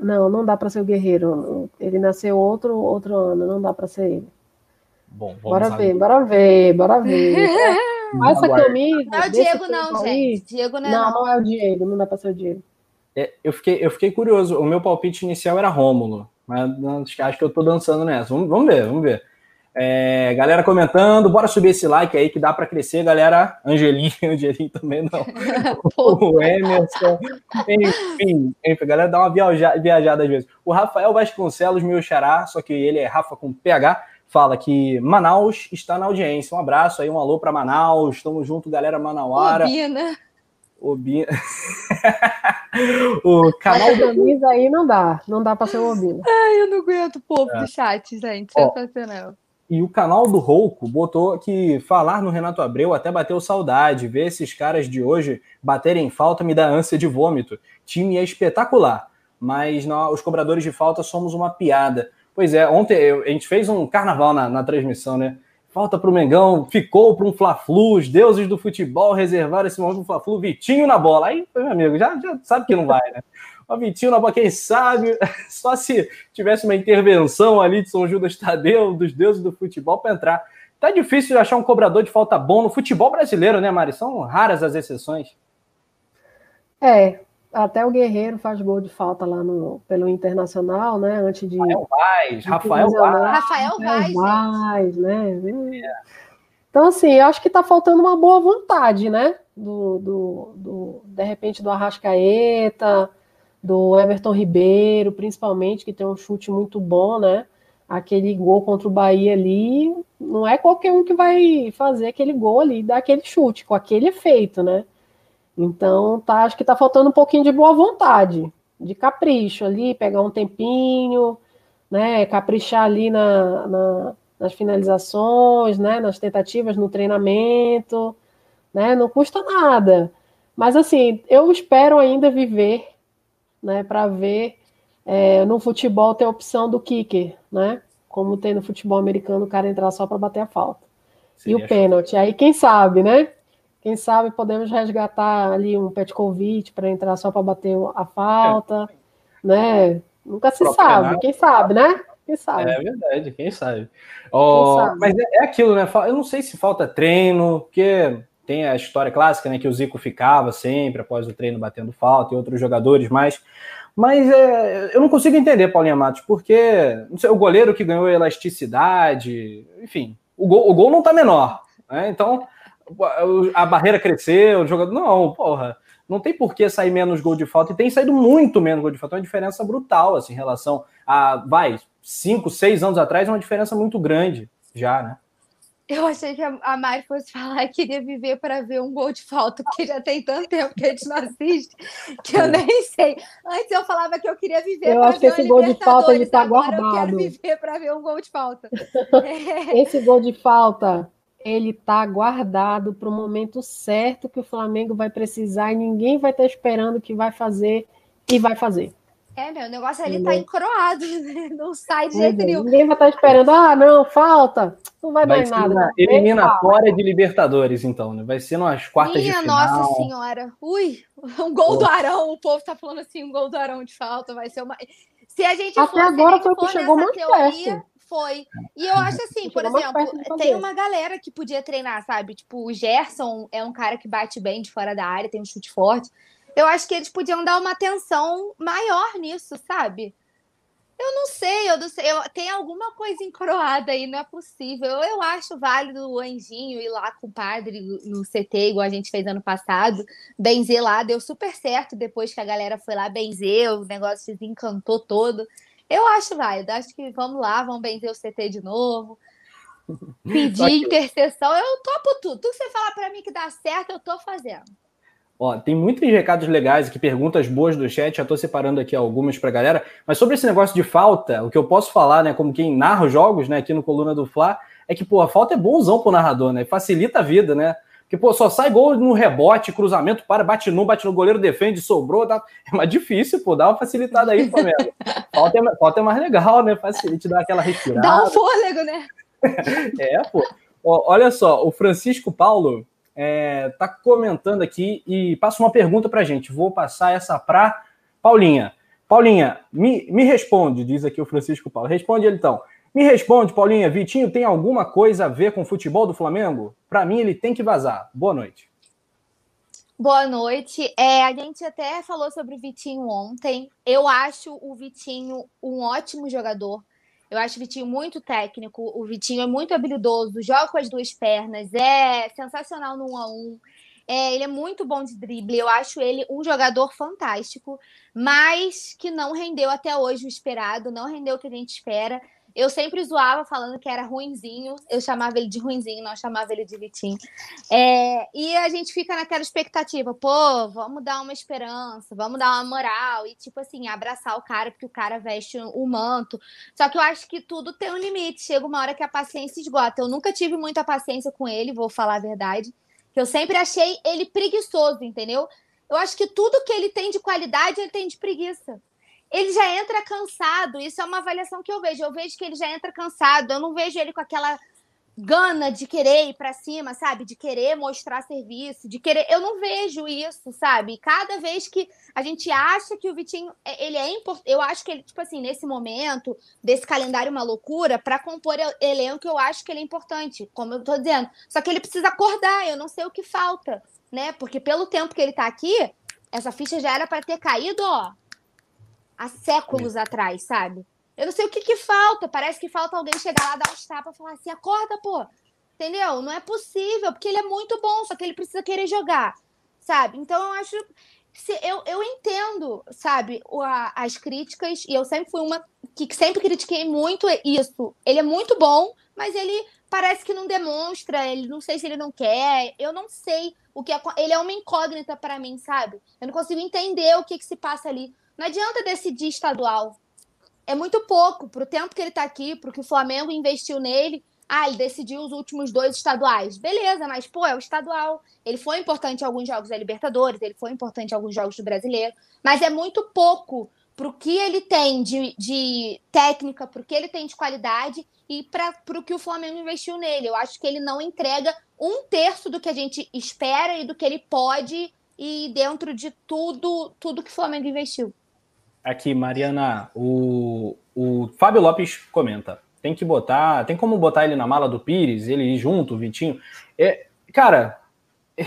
Não, não dá para ser o Guerreiro. Ele nasceu outro, outro ano, não dá para ser ele. Bom, bora ver, bora ver, bora ver. Mas essa camisa. Não é o Diego, não, gente. Diego não é. Não, não, não é o Diego, não dá para ser o Diego. É, eu, fiquei, eu fiquei curioso. O meu palpite inicial era Rômulo, mas acho que eu tô dançando nessa. Vamos, vamos ver, vamos ver. É, galera comentando, bora subir esse like aí que dá para crescer, galera. Angelinho, Angelinho também não. o Emerson, enfim, enfim, galera dá uma viaja, viajada às vezes. O Rafael Vasconcelos, meu xará, só que ele é Rafa com PH, fala que Manaus está na audiência. Um abraço aí, um alô para Manaus. Tamo junto, galera manauara. Obina. Obina. o canal da camisa aí não dá, não dá para ser o Obina. Ai, eu não aguento o povo é. do chat, gente. Sensacional. E o canal do Rouco botou que falar no Renato Abreu até bateu saudade. Ver esses caras de hoje baterem falta me dá ânsia de vômito. Time é espetacular, mas nós, os cobradores de falta somos uma piada. Pois é, ontem a gente fez um carnaval na, na transmissão, né? Falta para o Mengão, ficou para um Fla-Flu, os deuses do futebol reservaram esse momento para o Fla-Flu, Vitinho na bola. Aí, meu amigo, já, já sabe que não vai, né? O Vitinho quem sabe, só se tivesse uma intervenção ali de São Judas Tadeu, dos deuses do futebol, para entrar. Tá difícil de achar um cobrador de falta bom no futebol brasileiro, né, Mari? São raras as exceções. É, até o Guerreiro faz gol de falta lá no, pelo Internacional, né? Antes de. Rafael Vaz, Rafael Vaz. Rafael Vaz, Vaz né? É. Então, assim, eu acho que tá faltando uma boa vontade, né? Do, do, do, de repente, do Arrascaeta, do Everton Ribeiro, principalmente, que tem um chute muito bom, né? Aquele gol contra o Bahia ali, não é qualquer um que vai fazer aquele gol ali, dar aquele chute, com aquele efeito, né? Então, tá, acho que tá faltando um pouquinho de boa vontade, de capricho ali, pegar um tempinho, né, caprichar ali na, na, nas finalizações, né, nas tentativas, no treinamento, né, não custa nada. Mas, assim, eu espero ainda viver, né, para ver é, no futebol ter a opção do kicker, né, como tem no futebol americano o cara entrar só para bater a falta. Seria e o pênalti. Aí, quem sabe, né? Quem sabe podemos resgatar ali um Petkovic para entrar só para bater a falta, é. né? Nunca se sabe, quem sabe, né? Quem sabe. É verdade, quem sabe. Oh, quem sabe. Mas é, é, aquilo, né? Eu não sei se falta treino, porque tem a história clássica, né? Que o Zico ficava sempre após o treino batendo falta e outros jogadores mais. Mas é, eu não consigo entender, Paulinha Matos, porque sei, o goleiro que ganhou elasticidade, enfim, o gol, o gol não tá menor. Né? Então, a barreira cresceu, o jogador. Não, porra. Não tem por que sair menos gol de falta, e tem saído muito menos gol de falta. É uma diferença brutal, assim, em relação a, vai, cinco, seis anos atrás, é uma diferença muito grande já, né? Eu achei que a Mari fosse falar que queria viver para ver um gol de falta, porque já tem tanto tempo que a gente não assiste, que eu é. nem sei. Antes eu falava que eu queria viver para ver esse gol de falta ele tá guardado. Eu quero viver para ver um gol de falta. Esse gol de falta ele está guardado para o momento certo que o Flamengo vai precisar e ninguém vai estar tá esperando que vai fazer e vai fazer. É, meu, o negócio ali está encroado, né? não sai de é, jeito nenhum. Ninguém vai estar tá esperando, ah, não, falta, não vai, vai dar nada. eliminatória de Libertadores, então, né? Vai ser nas quartas Minha de final. Minha nossa senhora, ui, um gol do Arão, o povo está falando assim, um gol do Arão de falta, vai ser uma... Se a gente Até agora foi o que chegou mais teoria, perto foi. E eu acho assim, por exemplo, tem uma galera que podia treinar, sabe? Tipo, o Gerson é um cara que bate bem de fora da área, tem um chute forte. Eu acho que eles podiam dar uma atenção maior nisso, sabe? Eu não sei, eu não sei. Eu, tem alguma coisa encroada aí, não é possível. Eu, eu acho válido o Anjinho ir lá com o padre no CT, igual a gente fez ano passado, benzer lá, deu super certo depois que a galera foi lá benzer, o negócio se desencantou todo. Eu acho válido. Acho que vamos lá, vamos benzer o CT de novo. Pedir intercessão, eu topo tudo. Tudo que você falar para mim que dá certo, eu tô fazendo. Ó, tem muitos recados legais aqui, perguntas boas do chat, já tô separando aqui algumas pra galera. Mas sobre esse negócio de falta, o que eu posso falar, né, como quem narra os jogos, né, aqui no Coluna do Fla, é que, pô, a falta é bonzão pro narrador, né? Facilita a vida, né? Que, pô, só sai gol no rebote, cruzamento, para, bate no, bate no goleiro, defende, sobrou. Dá... É mais difícil, pô, dá uma facilitada aí, Flamengo. falta, é, falta é mais legal, né? Facilite, dar aquela respirada. Dá um fôlego, né? é, pô. Ó, olha só, o Francisco Paulo é, tá comentando aqui e passa uma pergunta pra gente. Vou passar essa pra Paulinha. Paulinha, me, me responde, diz aqui o Francisco Paulo. Responde ele então. Me responde, Paulinha, Vitinho tem alguma coisa a ver com o futebol do Flamengo? Para mim, ele tem que vazar. Boa noite. Boa noite. É, a gente até falou sobre o Vitinho ontem. Eu acho o Vitinho um ótimo jogador. Eu acho o Vitinho muito técnico. O Vitinho é muito habilidoso, joga com as duas pernas, é sensacional no um a um. É, ele é muito bom de drible. Eu acho ele um jogador fantástico, mas que não rendeu até hoje o esperado, não rendeu o que a gente espera. Eu sempre zoava falando que era ruinzinho. Eu chamava ele de ruinzinho, não chamava ele de Vitinho. É, e a gente fica naquela expectativa, pô, vamos dar uma esperança, vamos dar uma moral e, tipo assim, abraçar o cara, porque o cara veste o manto. Só que eu acho que tudo tem um limite. Chega uma hora que a paciência esgota. Eu nunca tive muita paciência com ele, vou falar a verdade. Que eu sempre achei ele preguiçoso, entendeu? Eu acho que tudo que ele tem de qualidade, ele tem de preguiça ele já entra cansado. Isso é uma avaliação que eu vejo. Eu vejo que ele já entra cansado. Eu não vejo ele com aquela gana de querer ir para cima, sabe? De querer mostrar serviço, de querer. Eu não vejo isso, sabe? Cada vez que a gente acha que o Vitinho, é, ele é importante, eu acho que ele, tipo assim, nesse momento desse calendário uma loucura, para compor elenco, eu acho que ele é importante, como eu tô dizendo. Só que ele precisa acordar, eu não sei o que falta, né? Porque pelo tempo que ele tá aqui, essa ficha já era para ter caído, ó, há séculos Sim. atrás, sabe? Eu não sei o que, que falta. Parece que falta alguém chegar lá, dar uns tapas e falar assim: acorda, pô. Entendeu? Não é possível, porque ele é muito bom, só que ele precisa querer jogar, sabe? Então eu acho. Se, eu, eu entendo, sabe, a, as críticas, e eu sempre fui uma que sempre critiquei muito isso. Ele é muito bom, mas ele parece que não demonstra, ele não sei se ele não quer, eu não sei o que é, ele é uma incógnita para mim, sabe? Eu não consigo entender o que, que se passa ali. Não adianta decidir estadual. É muito pouco para o tempo que ele está aqui, para o que o Flamengo investiu nele. Ah, ele decidiu os últimos dois estaduais. Beleza, mas, pô, é o estadual. Ele foi importante em alguns jogos da Libertadores, ele foi importante em alguns jogos do Brasileiro, mas é muito pouco para o que ele tem de, de técnica, para o que ele tem de qualidade e para o que o Flamengo investiu nele. Eu acho que ele não entrega um terço do que a gente espera e do que ele pode e dentro de tudo, tudo que o Flamengo investiu. Aqui, Mariana, o, o Fábio Lopes comenta. Tem que botar, tem como botar ele na mala do Pires, ele ir junto, o Vitinho. É, cara, é,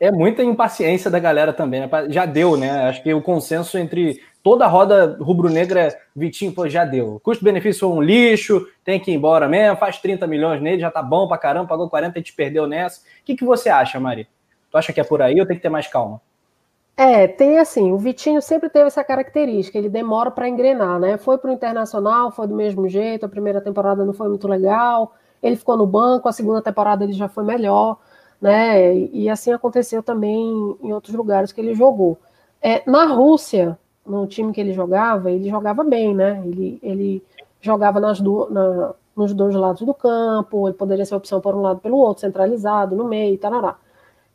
é muita impaciência da galera também, né? Já deu, né? Acho que o consenso entre toda a roda rubro-negra, Vitinho, pô, já deu. Custo-benefício foi um lixo, tem que ir embora mesmo, faz 30 milhões nele, já tá bom pra caramba, pagou 40 e te perdeu nessa. O que, que você acha, Mari? Tu acha que é por aí ou tem que ter mais calma? É, tem assim, o Vitinho sempre teve essa característica, ele demora para engrenar, né? Foi para o Internacional, foi do mesmo jeito, a primeira temporada não foi muito legal, ele ficou no banco, a segunda temporada ele já foi melhor, né? E, assim aconteceu também em outros lugares que ele jogou. É, na Rússia, no time que ele jogava, ele jogava bem, né? Ele, ele jogava nas do, na, nos dois lados do campo, ele poderia ser opção por um lado pelo outro, centralizado, no meio, tarará.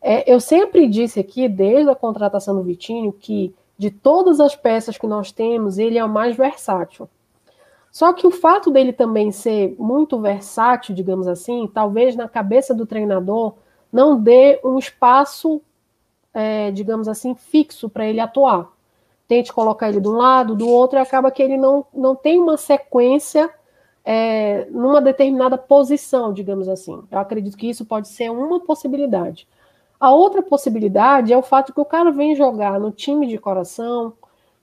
É, eu sempre disse aqui, desde a contratação do Vitinho, que de todas as peças que nós temos, ele é o mais versátil. Só que o fato dele também ser muito versátil, digamos assim, talvez na cabeça do treinador não dê um espaço, é, digamos assim, fixo para ele atuar. Tente colocar ele de um lado, do outro, e acaba que ele não, não tem uma sequência é, numa determinada posição, digamos assim. Eu acredito que isso pode ser uma possibilidade. A outra possibilidade é o fato que o cara vem jogar no time de coração,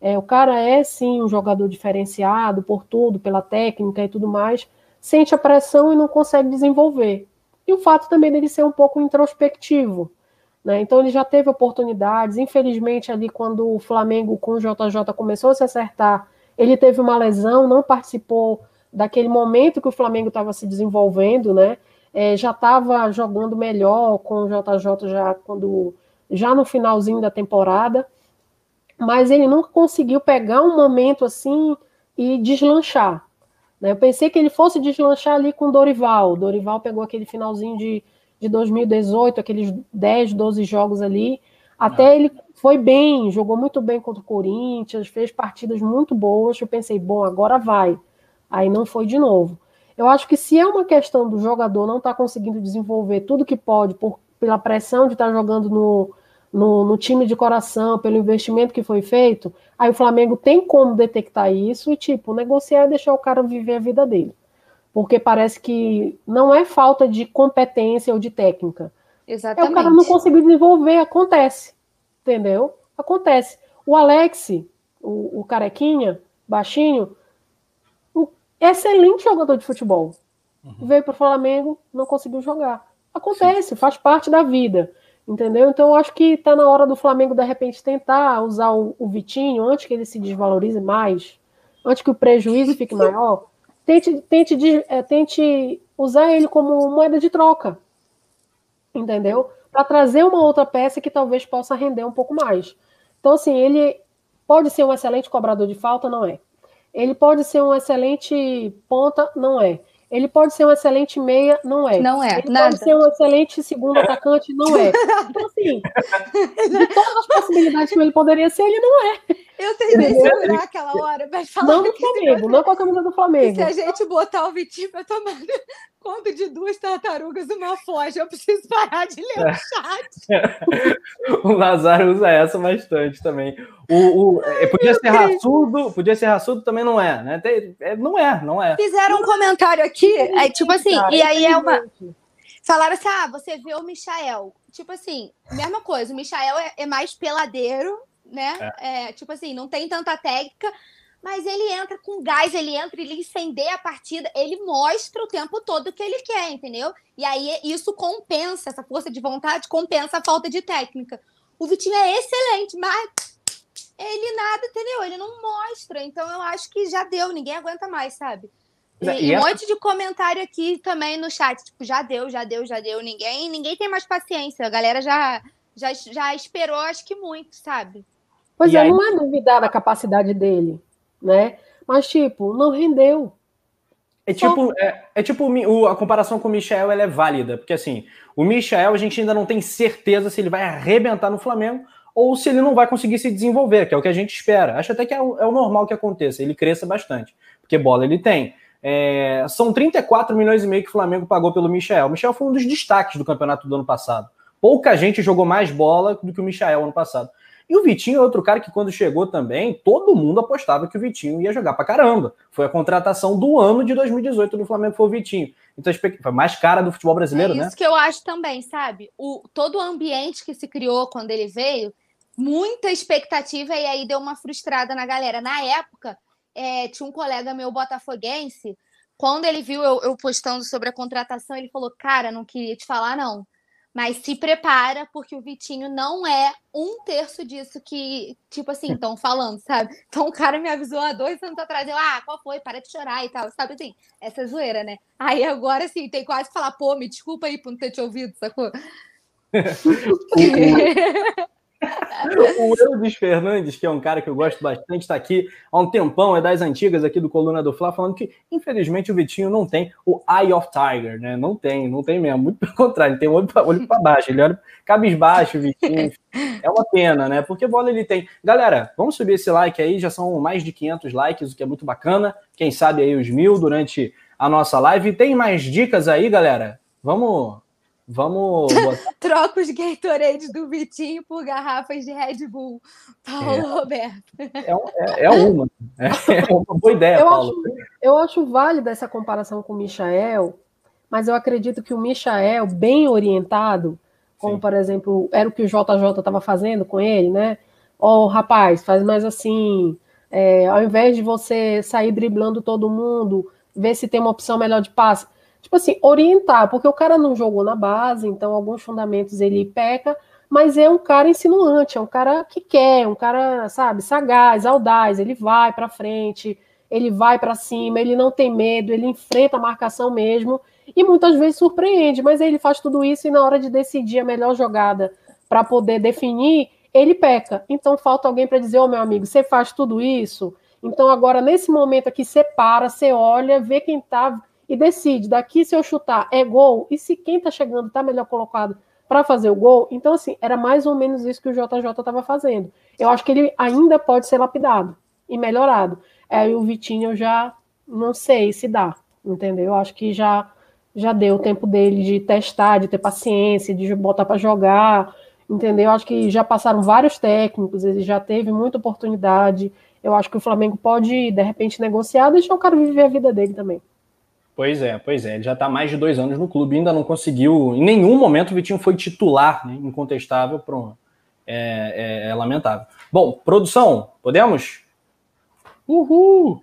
é, o cara é sim um jogador diferenciado por tudo, pela técnica e tudo mais, sente a pressão e não consegue desenvolver. E o fato também dele ser um pouco introspectivo. Né? Então ele já teve oportunidades, infelizmente ali quando o Flamengo com o JJ começou a se acertar, ele teve uma lesão, não participou daquele momento que o Flamengo estava se desenvolvendo, né? É, já estava jogando melhor com o JJ já quando já no finalzinho da temporada, mas ele nunca conseguiu pegar um momento assim e deslanchar. Né? Eu pensei que ele fosse deslanchar ali com o Dorival. O Dorival pegou aquele finalzinho de, de 2018, aqueles 10, 12 jogos ali. Até é. ele foi bem, jogou muito bem contra o Corinthians, fez partidas muito boas. Eu pensei, bom, agora vai. Aí não foi de novo. Eu acho que se é uma questão do jogador não estar tá conseguindo desenvolver tudo que pode por, pela pressão de estar tá jogando no, no, no, time de coração, pelo investimento que foi feito, aí o Flamengo tem como detectar isso e, tipo, negociar e deixar o cara viver a vida dele. Porque parece que não é falta de competência ou de técnica. Exatamente. É o cara não conseguir desenvolver, acontece. Entendeu? Acontece. O Alex, o, o carequinha, baixinho, excelente jogador de futebol. Uhum. Veio para o Flamengo, não conseguiu jogar. Acontece, Sim. faz parte da vida. Entendeu? Então eu acho que está na hora do Flamengo, de repente, tentar usar o, o, Vitinho antes que ele se desvalorize mais, antes que o prejuízo fique maior. Tente, tente, é, tente usar ele como moeda de troca. Entendeu? Para trazer uma outra peça que talvez possa render um pouco mais. Então, assim, ele pode ser um excelente cobrador de falta, não é? Ele pode ser um excelente ponta, não é. Ele pode ser um excelente meia, não é. Não é, ele nada. pode ser um excelente segundo atacante, não é. Então, assim, de todas as possibilidades que ele poderia ser, ele não é. Eu tentei segurar aquela hora, mas falar Não do Flamengo, não com a camisa do Flamengo. Se a gente botar o Vitinho pra tomar conta de duas tartarugas uma foge, eu preciso parar de ler o chat. o Lazaro usa essa bastante também. O, o é, podia ser raçudo, podia ser raçudo, também não é, né? É, não é, não é. Fizeram um comentário aqui, é, tipo assim, e aí é uma. Falaram assim: ah, você vê o Michael. Tipo assim, mesma coisa, o Michael é, é mais peladeiro, né? É. é. tipo assim, não tem tanta técnica, mas ele entra com gás, ele entra, ele incendeia a partida, ele mostra o tempo todo o que ele quer, entendeu? E aí isso compensa, essa força de vontade compensa a falta de técnica. O Vitinho é excelente, mas ele nada, entendeu? Ele não mostra. Então eu acho que já deu, ninguém aguenta mais, sabe? E, e, e um monte de comentário aqui também no chat, tipo, já deu, já deu, já deu. Ninguém, ninguém tem mais paciência. A galera já, já, já esperou, acho que muito, sabe? Pois e é, aí... não é duvidar da capacidade dele, né? Mas, tipo, não rendeu. É tipo, é, é, tipo o, a comparação com o Michel ela é válida, porque assim, o Michel a gente ainda não tem certeza se ele vai arrebentar no Flamengo ou se ele não vai conseguir se desenvolver, que é o que a gente espera. Acho até que é o, é o normal que aconteça, ele cresça bastante, porque bola ele tem. É, são 34 milhões e meio que o Flamengo pagou pelo Michel. O Michel foi um dos destaques do campeonato do ano passado. Pouca gente jogou mais bola do que o Michel ano passado. E o Vitinho é outro cara que, quando chegou também, todo mundo apostava que o Vitinho ia jogar pra caramba. Foi a contratação do ano de 2018 do Flamengo, foi o Vitinho. Então, foi mais cara do futebol brasileiro, é né? Isso que eu acho também, sabe? O, todo o ambiente que se criou quando ele veio, muita expectativa, e aí deu uma frustrada na galera. Na época, é, tinha um colega meu botafoguense, quando ele viu eu, eu postando sobre a contratação, ele falou: Cara, não queria te falar, não. Mas se prepara, porque o Vitinho não é um terço disso que, tipo assim, estão falando, sabe? Então o cara me avisou há dois anos atrás, eu, ah, qual foi? Para de chorar e tal, sabe assim? Essa zoeira, né? Aí agora, assim, tem quase que falar, pô, me desculpa aí por não ter te ouvido, sacou? Eudes Fernandes, que é um cara que eu gosto bastante, está aqui há um tempão, é das antigas aqui do Coluna do Fla, falando que, infelizmente, o Vitinho não tem o Eye of Tiger, né? Não tem, não tem mesmo. Muito pelo contrário, ele tem olho para baixo, ele olha cabisbaixo, o Vitinho. É uma pena, né? Porque bola ele tem. Galera, vamos subir esse like aí, já são mais de 500 likes, o que é muito bacana. Quem sabe aí os mil durante a nossa live. Tem mais dicas aí, galera? Vamos Vamos. Troca os Gatorade do Vitinho por garrafas de Red Bull. Paulo é. Roberto. É, é, é, uma. É, é, uma boa ideia, eu Paulo. Acho, eu acho válida essa comparação com o Michael, mas eu acredito que o Michael, bem orientado, como Sim. por exemplo, era o que o JJ estava fazendo com ele, né? Ó, oh, rapaz, faz mais assim. É, ao invés de você sair driblando todo mundo, ver se tem uma opção melhor de passe tipo assim, orientar, porque o cara não jogou na base, então alguns fundamentos ele peca, mas é um cara insinuante, é um cara que quer, um cara, sabe, sagaz, audaz, ele vai para frente, ele vai para cima, ele não tem medo, ele enfrenta a marcação mesmo e muitas vezes surpreende, mas ele faz tudo isso e na hora de decidir a melhor jogada para poder definir, ele peca. Então falta alguém para dizer, ô oh, meu amigo, você faz tudo isso, então agora nesse momento aqui você para, você olha, vê quem está e decide, daqui se eu chutar é gol, e se quem está chegando está melhor colocado para fazer o gol, então assim, era mais ou menos isso que o JJ estava fazendo. Eu acho que ele ainda pode ser lapidado e melhorado. Aí o Vitinho eu já não sei se dá, entendeu? Eu acho que já já deu o tempo dele de testar, de ter paciência, de botar para jogar, entendeu? Acho que já passaram vários técnicos, ele já teve muita oportunidade. Eu acho que o Flamengo pode, de repente, negociar, deixar o cara viver a vida dele também. Pois é, pois é. Ele já está mais de dois anos no clube, ainda não conseguiu. Em nenhum momento o Vitinho foi titular, né, incontestável. Pro, é, é, é lamentável. Bom, produção, podemos? Uhul!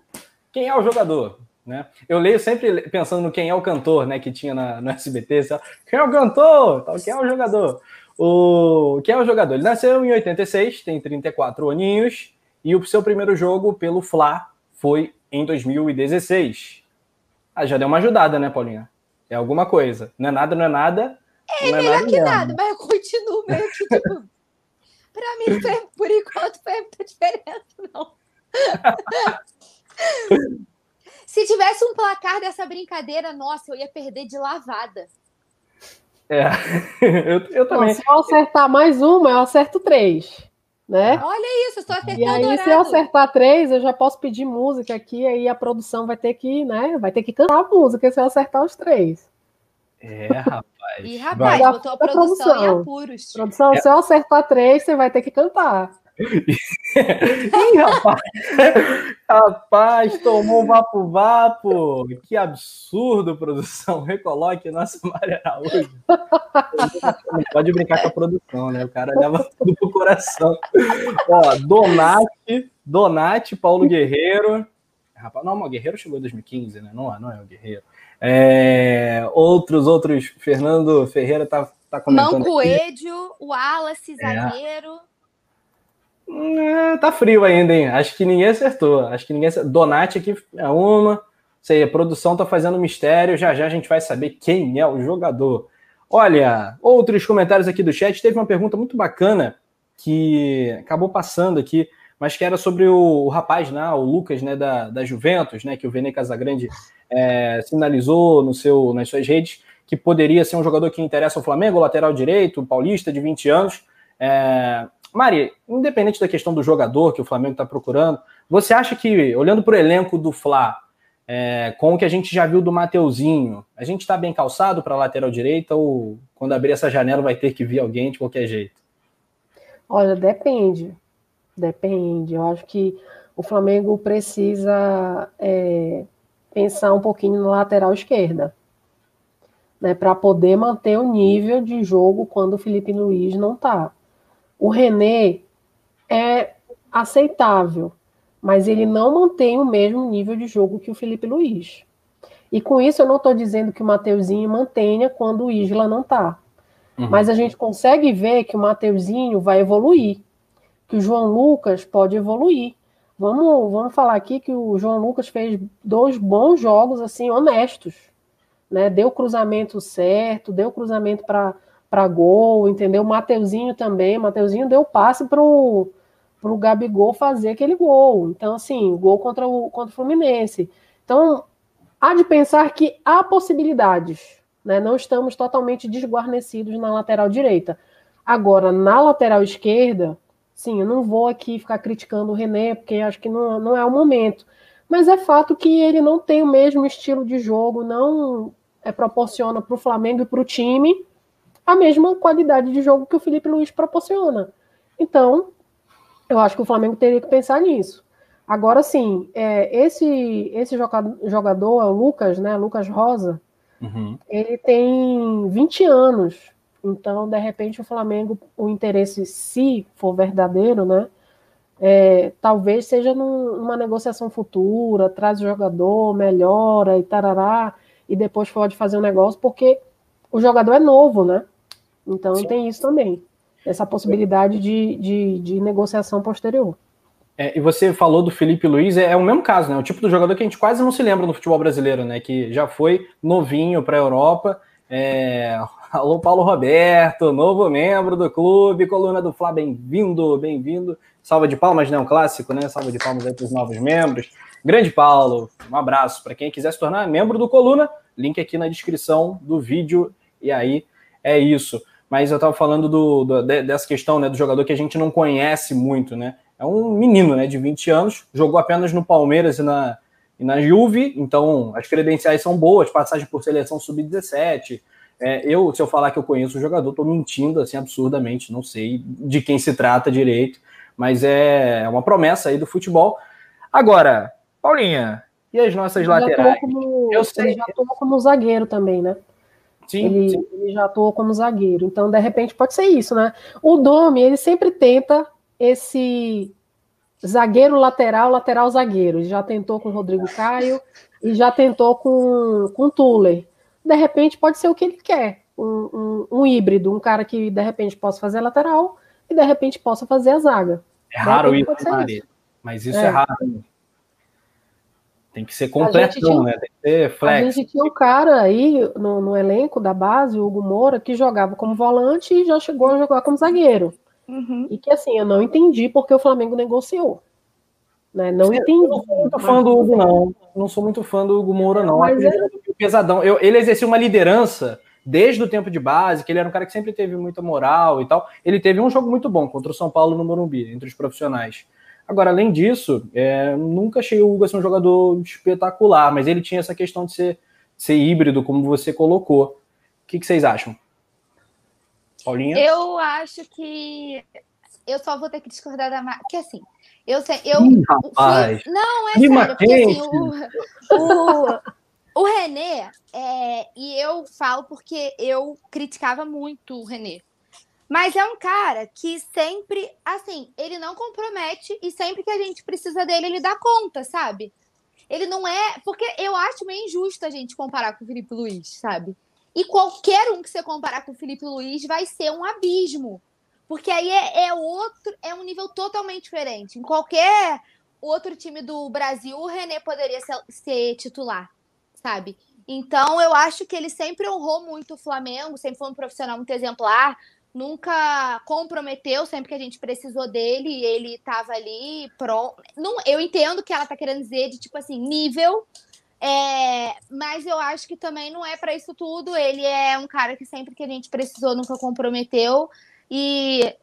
Quem é o jogador? Né? Eu leio sempre pensando no quem é o cantor, né? Que tinha na, no SBT. Sabe? Quem é o cantor? Quem é o jogador? O, quem é o jogador? Ele nasceu em 86, tem 34 aninhos, e o seu primeiro jogo pelo Fla foi em 2016. Ah, já deu uma ajudada, né, Paulinha? É alguma coisa. Não é nada, não é nada. É, não é melhor nada que mesmo. nada, mas eu continuo meio que tipo. pra mim, por enquanto, foi muita diferença, não. Se tivesse um placar dessa brincadeira, nossa, eu ia perder de lavada. É, eu, eu também. Não, se eu acertar mais uma, eu acerto três. Né? Olha isso, estou acertando. E aí, se eu acertar três, eu já posso pedir música aqui, aí a produção vai ter que, né? Vai ter que cantar a música se eu acertar os três. É, rapaz. E rapaz, vai. botou a produção, produção em apuros. Produção, é. se eu acertar três, você vai ter que cantar. Ih, rapaz. rapaz, tomou um vapo-vapo. Que absurdo, produção. Recoloque nossa Maria Araújo. Não pode brincar com a produção, né? O cara leva tudo pro coração. Ó, Donati, Donati, Paulo Guerreiro. Rapaz, não, o Guerreiro chegou em 2015, né? Não, não é o Guerreiro. É, outros, outros. Fernando Ferreira tá, tá comentando. Mancoedio, o Wallace, é. zagueiro. É, tá frio ainda, hein? Acho que ninguém acertou. Acho que ninguém acertou. Donati aqui é uma. Sei, a produção tá fazendo mistério. Já já a gente vai saber quem é o jogador. Olha, outros comentários aqui do chat. Teve uma pergunta muito bacana que acabou passando aqui, mas que era sobre o, o rapaz, né, o Lucas, né, da, da Juventus, né, que o Vene Casagrande é, sinalizou no seu, nas suas redes que poderia ser um jogador que interessa ao Flamengo, lateral direito, paulista de 20 anos. É, Mari, independente da questão do jogador que o Flamengo está procurando, você acha que, olhando para o elenco do Fla, é, com o que a gente já viu do Mateuzinho, a gente está bem calçado para a lateral direita ou quando abrir essa janela vai ter que vir alguém de qualquer jeito? Olha, depende. Depende. Eu acho que o Flamengo precisa é, pensar um pouquinho na lateral esquerda. Né, para poder manter o nível de jogo quando o Felipe Luiz não está. O René é aceitável, mas ele não mantém o mesmo nível de jogo que o Felipe Luiz. E com isso eu não estou dizendo que o Mateuzinho mantenha quando o Isla não está. Uhum. Mas a gente consegue ver que o Mateuzinho vai evoluir, que o João Lucas pode evoluir. Vamos, vamos falar aqui que o João Lucas fez dois bons jogos assim honestos, né? Deu cruzamento certo, deu cruzamento para para gol, entendeu? Mateuzinho também, Mateuzinho deu passe pro pro Gabigol fazer aquele gol. Então, assim, gol contra o, contra o Fluminense. Então, há de pensar que há possibilidades, né? Não estamos totalmente desguarnecidos na lateral direita. Agora, na lateral esquerda, sim, eu não vou aqui ficar criticando o René, porque acho que não, não é o momento. Mas é fato que ele não tem o mesmo estilo de jogo, não é, proporciona para o Flamengo e para o time a mesma qualidade de jogo que o Felipe Luiz proporciona. Então, eu acho que o Flamengo teria que pensar nisso. Agora sim, é, esse, esse jogador o Lucas, né? Lucas Rosa. Uhum. Ele tem 20 anos. Então, de repente, o Flamengo, o interesse, se for verdadeiro, né? É, talvez seja num, numa negociação futura, traz o jogador, melhora e tarará, e depois pode fazer um negócio, porque o jogador é novo, né? Então Sim. tem isso também, essa possibilidade de, de, de negociação posterior. É, e você falou do Felipe Luiz, é, é, o mesmo caso, né? O tipo do jogador que a gente quase não se lembra no futebol brasileiro, né? Que já foi novinho para a Europa. É... Alô, Paulo Roberto, novo membro do clube, coluna do Fla, bem-vindo, bem-vindo. Salva de palmas, né? Um clássico, né? Salva de palmas aí para os novos membros. Grande Paulo, um abraço para quem quiser se tornar membro do Coluna, link aqui na descrição do vídeo. E aí é isso. Mas eu estava falando do, do, dessa questão né, do jogador que a gente não conhece muito, né? É um menino né, de 20 anos, jogou apenas no Palmeiras e na, e na Juve, então as credenciais são boas, passagem por seleção sub-17. É, eu, se eu falar que eu conheço o jogador, estou mentindo assim absurdamente, não sei de quem se trata direito, mas é uma promessa aí do futebol. Agora, Paulinha, e as nossas laterais? Como, eu sei. Já atuou como zagueiro também, né? Sim ele, sim. ele já atuou como zagueiro. Então, de repente, pode ser isso, né? O Domi, ele sempre tenta esse zagueiro lateral, lateral zagueiro. Ele já tentou com o Rodrigo Caio e já tentou com, com o Tuller. De repente, pode ser o que ele quer. Um, um, um híbrido, um cara que de repente possa fazer lateral e de repente possa fazer a zaga. É raro isso, isso, mas isso é, é raro. Tem que ser completão, né? Tem que ser flex. A gente tinha um cara aí no, no, elenco da base, o Hugo Moura, que jogava como volante e já chegou a jogar como zagueiro. Uhum. E que assim, eu não entendi porque o Flamengo negociou. Né? Não entendi. Eu não sou muito fã do Hugo, não. Não sou muito fã do Hugo Moura, não. Mas é... Pesadão. Eu, ele exercia uma liderança desde o tempo de base, que ele era um cara que sempre teve muita moral e tal. Ele teve um jogo muito bom contra o São Paulo no Morumbi, entre os profissionais. Agora, além disso, é, nunca achei o Hugo assim, um jogador espetacular, mas ele tinha essa questão de ser, ser híbrido, como você colocou. O que, que vocês acham? Paulinha? Eu acho que eu só vou ter que discordar da marca. Porque assim, eu sei. Eu, Ih, rapaz. Fui... Não, é sério, porque assim, o, o, o René, é, e eu falo porque eu criticava muito o René. Mas é um cara que sempre, assim, ele não compromete e sempre que a gente precisa dele, ele dá conta, sabe? Ele não é. Porque eu acho meio injusto a gente comparar com o Felipe Luiz, sabe? E qualquer um que você comparar com o Felipe Luiz vai ser um abismo. Porque aí é, é outro, é um nível totalmente diferente. Em qualquer outro time do Brasil, o René poderia ser, ser titular, sabe? Então eu acho que ele sempre honrou muito o Flamengo, sempre foi um profissional muito exemplar nunca comprometeu sempre que a gente precisou dele, ele estava ali pronto. Não, eu entendo que ela está querendo dizer de tipo assim, nível, é, mas eu acho que também não é para isso tudo. Ele é um cara que sempre que a gente precisou nunca comprometeu e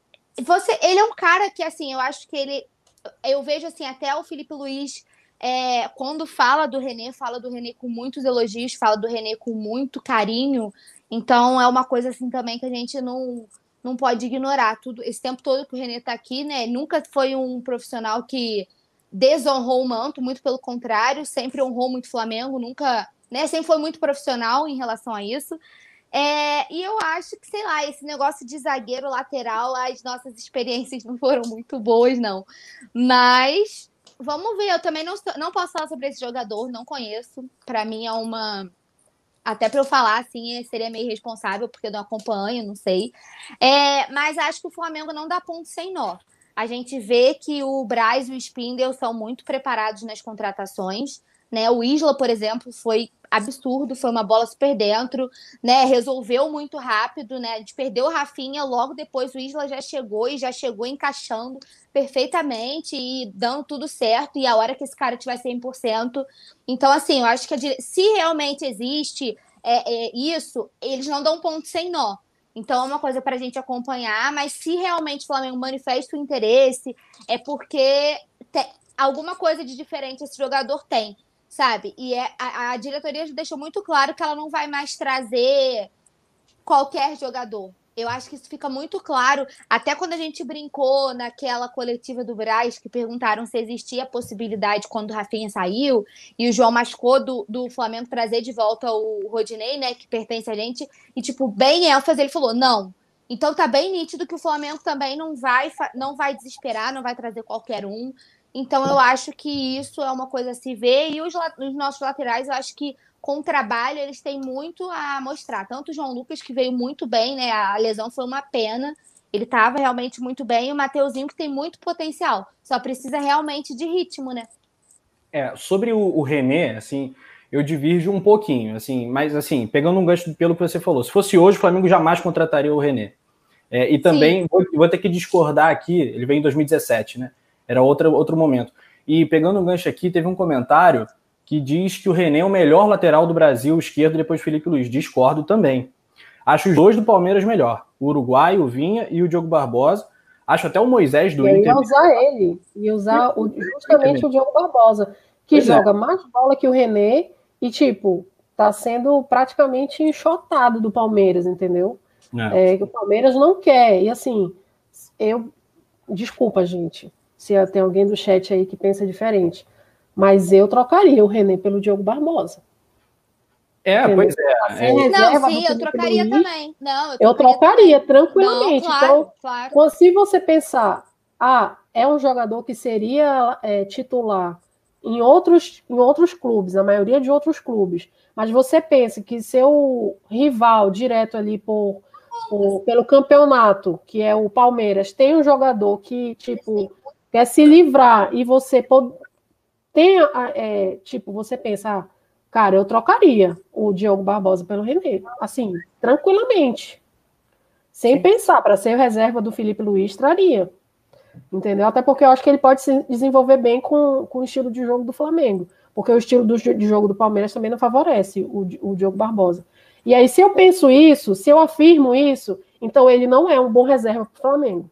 você, ele é um cara que assim, eu acho que ele eu vejo assim até o Felipe Luiz é, quando fala do René, fala do René com muitos elogios, fala do René com muito carinho. Então é uma coisa assim também que a gente não não pode ignorar tudo esse tempo todo que o Renê está aqui, né? Nunca foi um profissional que desonrou o manto, muito pelo contrário, sempre honrou muito o Flamengo, nunca, né? Sempre foi muito profissional em relação a isso. É, e eu acho que, sei lá, esse negócio de zagueiro lateral, as nossas experiências não foram muito boas, não. Mas vamos ver, eu também não, não posso falar sobre esse jogador, não conheço. Para mim é uma até para eu falar assim, seria meio responsável, porque eu não acompanho, não sei. É, mas acho que o Flamengo não dá ponto sem nó. A gente vê que o Braz e o Spindel são muito preparados nas contratações. Né? O Isla, por exemplo, foi absurdo, foi uma bola super dentro, né? Resolveu muito rápido, né? A gente perdeu o Rafinha, logo depois o Isla já chegou e já chegou encaixando perfeitamente e dando tudo certo. E a hora que esse cara tiver 100%. Então, assim, eu acho que dire... se realmente existe é, é, isso, eles não dão ponto sem nó. Então é uma coisa para a gente acompanhar, mas se realmente o Flamengo manifesta o interesse, é porque te... alguma coisa de diferente esse jogador tem sabe? E é, a, a diretoria já deixou muito claro que ela não vai mais trazer qualquer jogador. Eu acho que isso fica muito claro. Até quando a gente brincou naquela coletiva do Braz, que perguntaram se existia a possibilidade quando o Rafinha saiu, e o João mascou do, do Flamengo trazer de volta o Rodinei, né, que pertence a gente, e, tipo, bem ênfase, ele falou: não. Então tá bem nítido que o Flamengo também não vai, não vai desesperar, não vai trazer qualquer um. Então eu acho que isso é uma coisa a se ver. E os, os nossos laterais, eu acho que com o trabalho eles têm muito a mostrar. Tanto o João Lucas, que veio muito bem, né? A lesão foi uma pena. Ele estava realmente muito bem. E o Mateuzinho, que tem muito potencial. Só precisa realmente de ritmo, né? É, sobre o, o René, assim, eu divirjo um pouquinho, assim, mas assim, pegando um gancho pelo que você falou, se fosse hoje, o Flamengo jamais contrataria o René. É, e também vou, vou, ter que discordar aqui, ele veio em 2017, né? Era outra, outro momento. E pegando o um gancho aqui, teve um comentário que diz que o René é o melhor lateral do Brasil esquerdo depois Felipe Luiz. Discordo também. Acho os dois do Palmeiras melhor. O Uruguai, o Vinha e o Diogo Barbosa. Acho até o Moisés do e Inter. Ia usar ele. Ia usar o, justamente o Diogo Barbosa, que pois é. joga é. mais bola que o René e, tipo, tá sendo praticamente enxotado do Palmeiras, entendeu? É. É, o Palmeiras não quer. E assim, eu. Desculpa, gente, se tem alguém do chat aí que pensa diferente. Mas eu trocaria o René pelo Diogo Barbosa. É, Entendeu? pois é. é. Não, sim, eu trocaria Luiz, também. Não, eu, eu trocaria, tranquilamente. Não, claro, então, claro. se você pensar, ah, é um jogador que seria é, titular em outros, em outros clubes, a maioria de outros clubes, mas você pensa que seu rival direto ali por, por, pelo campeonato, que é o Palmeiras, tem um jogador que, tipo, quer se livrar e você pode, tem, é, tipo, você pensa, ah, cara, eu trocaria o Diogo Barbosa pelo René, assim, tranquilamente. Sem Sim. pensar, para ser reserva do Felipe Luiz, traria. Entendeu? Até porque eu acho que ele pode se desenvolver bem com, com o estilo de jogo do Flamengo. Porque o estilo do, de jogo do Palmeiras também não favorece o, o Diogo Barbosa. E aí, se eu penso isso, se eu afirmo isso, então ele não é um bom reserva para o Flamengo.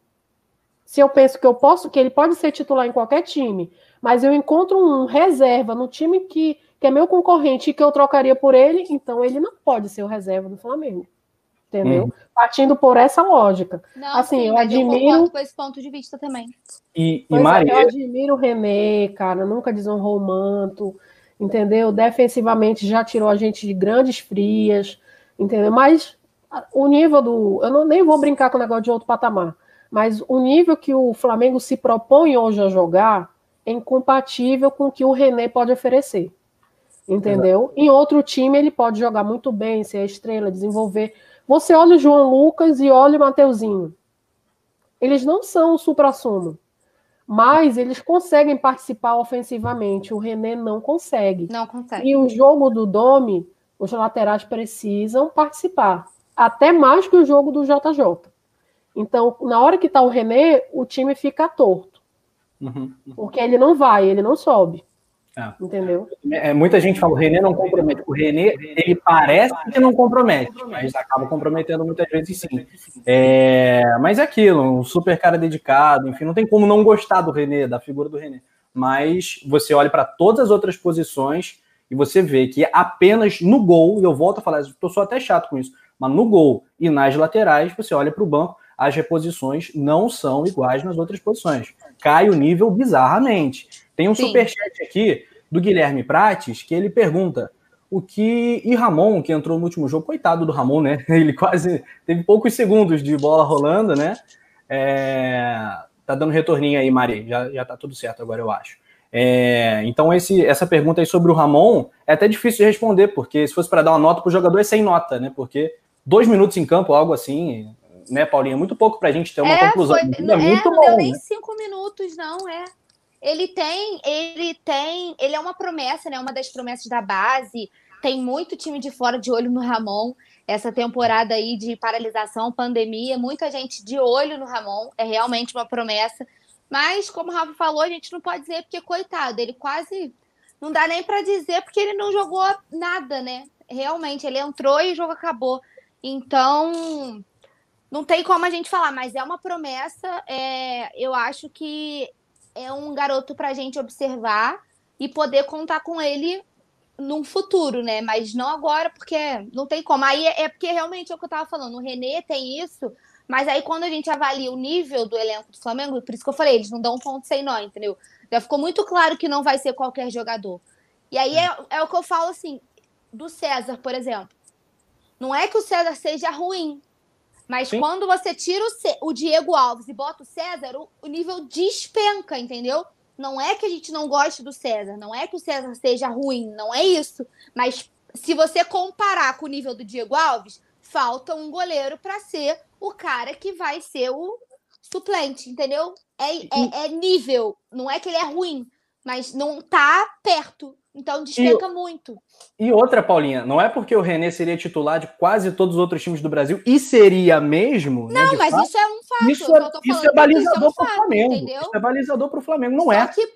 Se eu penso que eu posso, que ele pode ser titular em qualquer time, mas eu encontro um reserva no time que, que é meu concorrente e que eu trocaria por ele, então ele não pode ser o reserva do Flamengo. Entendeu? Hum. Partindo por essa lógica. Não, assim, sim, eu admiro. Eu com esse ponto de vista também. E, e é, Maria. eu admiro o René, cara, nunca desonrou o manto, entendeu? Defensivamente já tirou a gente de grandes frias, entendeu? Mas o nível do. Eu não, nem vou brincar com o negócio de outro patamar, mas o nível que o Flamengo se propõe hoje a jogar é incompatível com o que o René pode oferecer. Entendeu? Em outro time ele pode jogar muito bem, ser a estrela, desenvolver. Você olha o João Lucas e olha o Mateuzinho. Eles não são o supra-sumo, mas eles conseguem participar ofensivamente. O René não consegue. Não consegue. E o jogo do Domi, os laterais precisam participar. Até mais que o jogo do JJ. Então, na hora que está o René, o time fica torto. Uhum, uhum. Porque ele não vai, ele não sobe. É. Entendeu? É, muita gente fala, o René não compromete. O René, ele parece que não compromete, mas acaba comprometendo muitas vezes sim. É, mas é aquilo, um super cara dedicado, enfim, não tem como não gostar do René, da figura do René. Mas você olha para todas as outras posições e você vê que apenas no gol, e eu volto a falar, eu sou até chato com isso, mas no gol e nas laterais, você olha para o banco, as reposições não são iguais nas outras posições. Cai o nível bizarramente. Tem um Sim. superchat aqui do Guilherme Prates que ele pergunta o que. E Ramon, que entrou no último jogo, coitado do Ramon, né? Ele quase teve poucos segundos de bola rolando, né? É... Tá dando retorninho aí, Mari. Já, já tá tudo certo agora, eu acho. É... Então, esse, essa pergunta aí sobre o Ramon é até difícil de responder, porque se fosse para dar uma nota pro jogador, é sem nota, né? Porque dois minutos em campo, algo assim, né, Paulinha? Muito pouco para a gente ter uma é, conclusão. Foi, é, muito não bom, deu nem né? cinco minutos, não, é. Ele tem, ele tem, ele é uma promessa, né? Uma das promessas da base. Tem muito time de fora de olho no Ramon. Essa temporada aí de paralisação, pandemia, muita gente de olho no Ramon. É realmente uma promessa. Mas, como o Rafa falou, a gente não pode dizer porque, coitado, ele quase. Não dá nem para dizer porque ele não jogou nada, né? Realmente, ele entrou e o jogo acabou. Então, não tem como a gente falar, mas é uma promessa. É, eu acho que é um garoto para a gente observar e poder contar com ele num futuro, né? Mas não agora, porque não tem como. Aí é, é porque realmente é o que eu estava falando. O Renê tem isso, mas aí quando a gente avalia o nível do elenco do Flamengo, por isso que eu falei, eles não dão um ponto sem nó, entendeu? Já ficou muito claro que não vai ser qualquer jogador. E aí é, é o que eu falo assim, do César, por exemplo. Não é que o César seja ruim, mas Sim. quando você tira o, C, o, Diego Alves e bota o César, o, o, nível despenca, entendeu? Não é que a gente não goste do César, não é que o César seja ruim, não é isso. Mas se você comparar com o nível do Diego Alves, falta um goleiro para ser o cara que vai ser o suplente, entendeu? É, é, é nível, não é que ele é ruim, mas não tá perto. Então despenca e, muito. E outra, Paulinha, não é porque o René seria titular de quase todos os outros times do Brasil, e seria mesmo. Né, não, né, mas fato, isso é um fato. Isso, é, isso é balizador é um para o Flamengo. Entendeu? Isso é balizador para o Flamengo, não Só é. Só que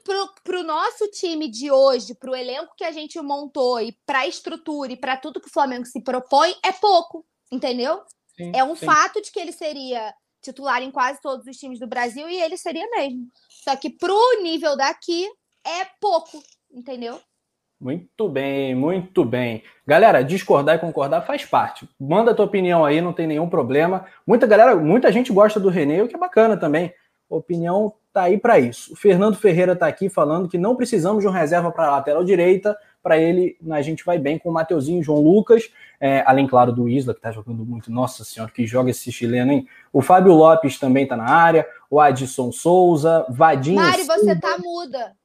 para o nosso time de hoje, para o elenco que a gente montou e para a estrutura e para tudo que o Flamengo se propõe, é pouco, entendeu? Sim, é um sim. fato de que ele seria titular em quase todos os times do Brasil e ele seria mesmo. Só que para o nível daqui é pouco, entendeu? Muito bem, muito bem. Galera, discordar e concordar faz parte. Manda a tua opinião aí, não tem nenhum problema. Muita galera, muita gente gosta do René, o que é bacana também. A opinião tá aí para isso. O Fernando Ferreira tá aqui falando que não precisamos de um reserva para a lateral direita. Para ele, a gente vai bem com o Mateuzinho e João Lucas. É, além, claro, do Isla, que tá jogando muito. Nossa senhora, que joga esse chileno, hein? O Fábio Lopes também tá na área. O Adson Souza, Vadinho. Mari, você tá muda.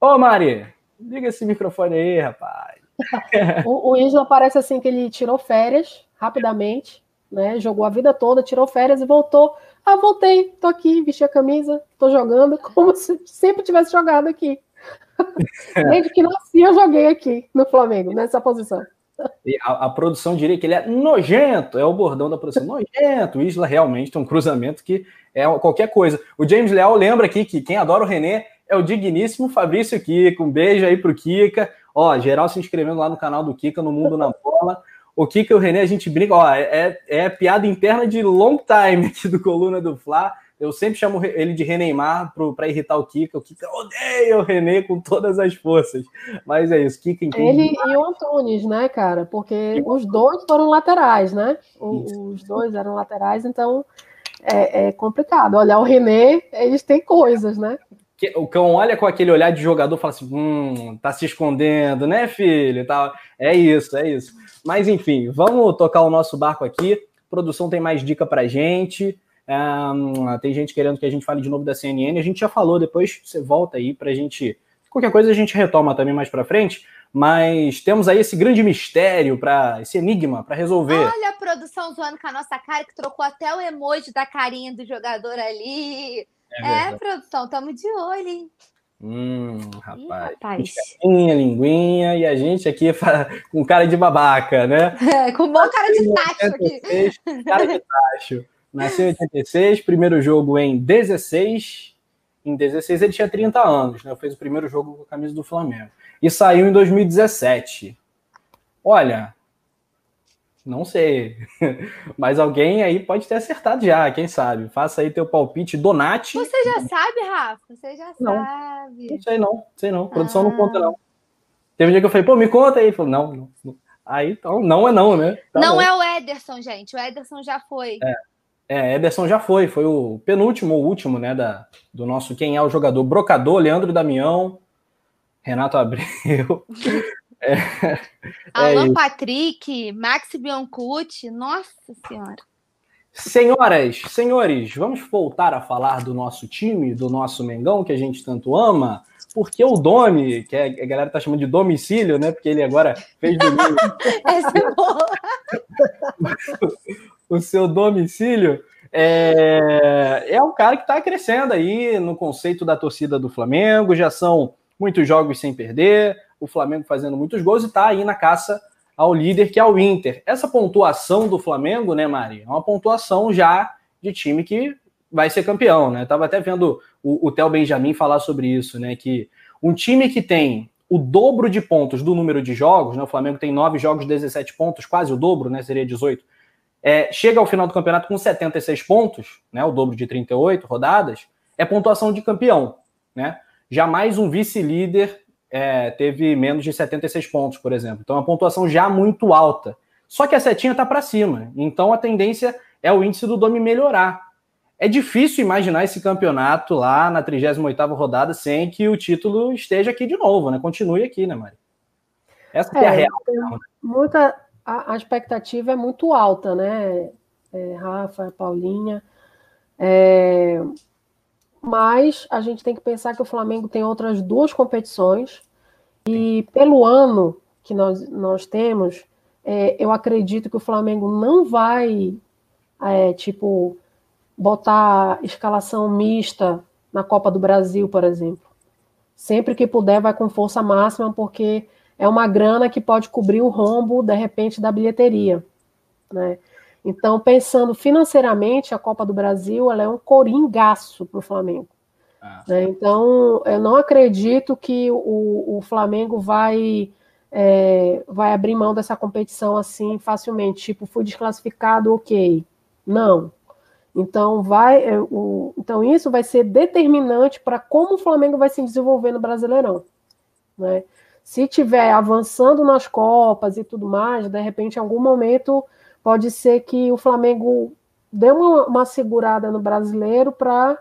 Ô, Mari, Liga esse microfone aí, rapaz. o, o Isla parece assim que ele tirou férias rapidamente, né? Jogou a vida toda, tirou férias e voltou. Ah, voltei, tô aqui, vesti a camisa, tô jogando como se sempre tivesse jogado aqui. Desde que nasci, eu joguei aqui no Flamengo, nessa posição. A, a, produção diria que ele é nojento, é o bordão da produção, nojento. O Isla realmente tem um cruzamento que é qualquer coisa. O James Leal lembra aqui que quem adora o René é o digníssimo Fabrício Kika. Um beijo aí pro Kika. Ó, geral se inscrevendo lá no canal do Kika, no Mundo na Bola. O Kika e o René, a gente brinca, ó, é, é piada interna de long time aqui do Coluna do Fla. Eu sempre chamo ele de Reneimar para irritar o Kika. O Kika odeia o René com todas as forças. Mas é isso, Kika entende. Ele e o Antunes, né, cara? Porque os dois foram laterais, né? Os dois eram laterais, então é, é complicado. Olha, o René, eles têm coisas, né? O cão olha com aquele olhar de jogador e fala assim: hum, tá se escondendo, né, filho? Tá, é isso, é isso. Mas enfim, vamos tocar o nosso barco aqui. Produção tem mais dica pra gente. Um, tem gente querendo que a gente fale de novo da CNN. A gente já falou, depois você volta aí pra gente. Qualquer coisa a gente retoma também mais pra frente. Mas temos aí esse grande mistério, para esse enigma para resolver. Olha a produção zoando com a nossa cara, que trocou até o emoji da carinha do jogador ali. É, é produção, estamos de olho, hein? Hum, rapaz. Ih, rapaz. Linguinha, linguinha, e a gente aqui com cara de babaca, né? É, com bom cara de tacho aqui. Cara de tacho. Nasceu em 86, primeiro jogo em 16. Em 16 ele tinha 30 anos, né? Fez o primeiro jogo com a camisa do Flamengo. E saiu em 2017. Olha, não sei. Mas alguém aí pode ter acertado já, quem sabe? Faça aí teu palpite, Donate. Você já sabe, Rafa? Você já não, sabe. Não sei não, sei não. produção ah. não conta não. Teve um dia que eu falei, pô, me conta aí. Ele falou, não, não. Aí, então, não é não, né? Tá não bom. é o Ederson, gente. O Ederson já foi. É. É, Ederson já foi, foi o penúltimo ou último, né, da, do nosso quem é o jogador brocador, Leandro Damião, Renato Abreu, É, Alan é Patrick, Max Biancucci, nossa senhora. Senhoras, senhores, vamos voltar a falar do nosso time, do nosso Mengão, que a gente tanto ama, porque o Domi, que a galera tá chamando de domicílio, né? Porque ele agora fez domingo. Essa é boa. o seu domicílio é, é um cara que está crescendo aí no conceito da torcida do Flamengo, já são muitos jogos sem perder, o Flamengo fazendo muitos gols e está aí na caça ao líder, que é o Inter. Essa pontuação do Flamengo, né, Mari? É uma pontuação já de time que vai ser campeão, né? Tava até vendo o, o Theo Benjamin falar sobre isso, né? Que um time que tem o dobro de pontos do número de jogos, né? O Flamengo tem nove jogos, 17 pontos, quase o dobro, né? Seria 18. É, chega ao final do campeonato com 76 pontos, né? O dobro de 38 rodadas, é pontuação de campeão, né? Jamais um vice-líder é, teve menos de 76 pontos, por exemplo. Então, é uma pontuação já muito alta. Só que a setinha está para cima. Então, a tendência é o índice do Domi melhorar. É difícil imaginar esse campeonato lá na 38ª rodada sem que o título esteja aqui de novo, né? Continue aqui, né, Mari? Essa é, é a real. Muita, a, a, expectativa é muito alta, né? É, Rafa, Paulinha. É, mas a gente tem que pensar que o Flamengo tem outras duas competições e pelo ano que nós, nós temos, é, eu acredito que o Flamengo não vai, é, tipo, botar escalação mista na Copa do Brasil, por exemplo. sempre que puder, vai com força máxima, porque é uma grana que pode cobrir o rombo, de repente, da bilheteria. Né? Então, pensando financeiramente, a Copa do Brasil ela é um coringaço para o Flamengo. Ah. Né? Então, eu não acredito que o, o Flamengo vai, é, vai abrir mão dessa competição assim facilmente. Tipo, fui desclassificado, ok. Não. Então, vai, é, o, então isso vai ser determinante para como o Flamengo vai se desenvolver no Brasileirão. Né? Se tiver avançando nas Copas e tudo mais, de repente, em algum momento, pode ser que o Flamengo dê uma, uma segurada no brasileiro para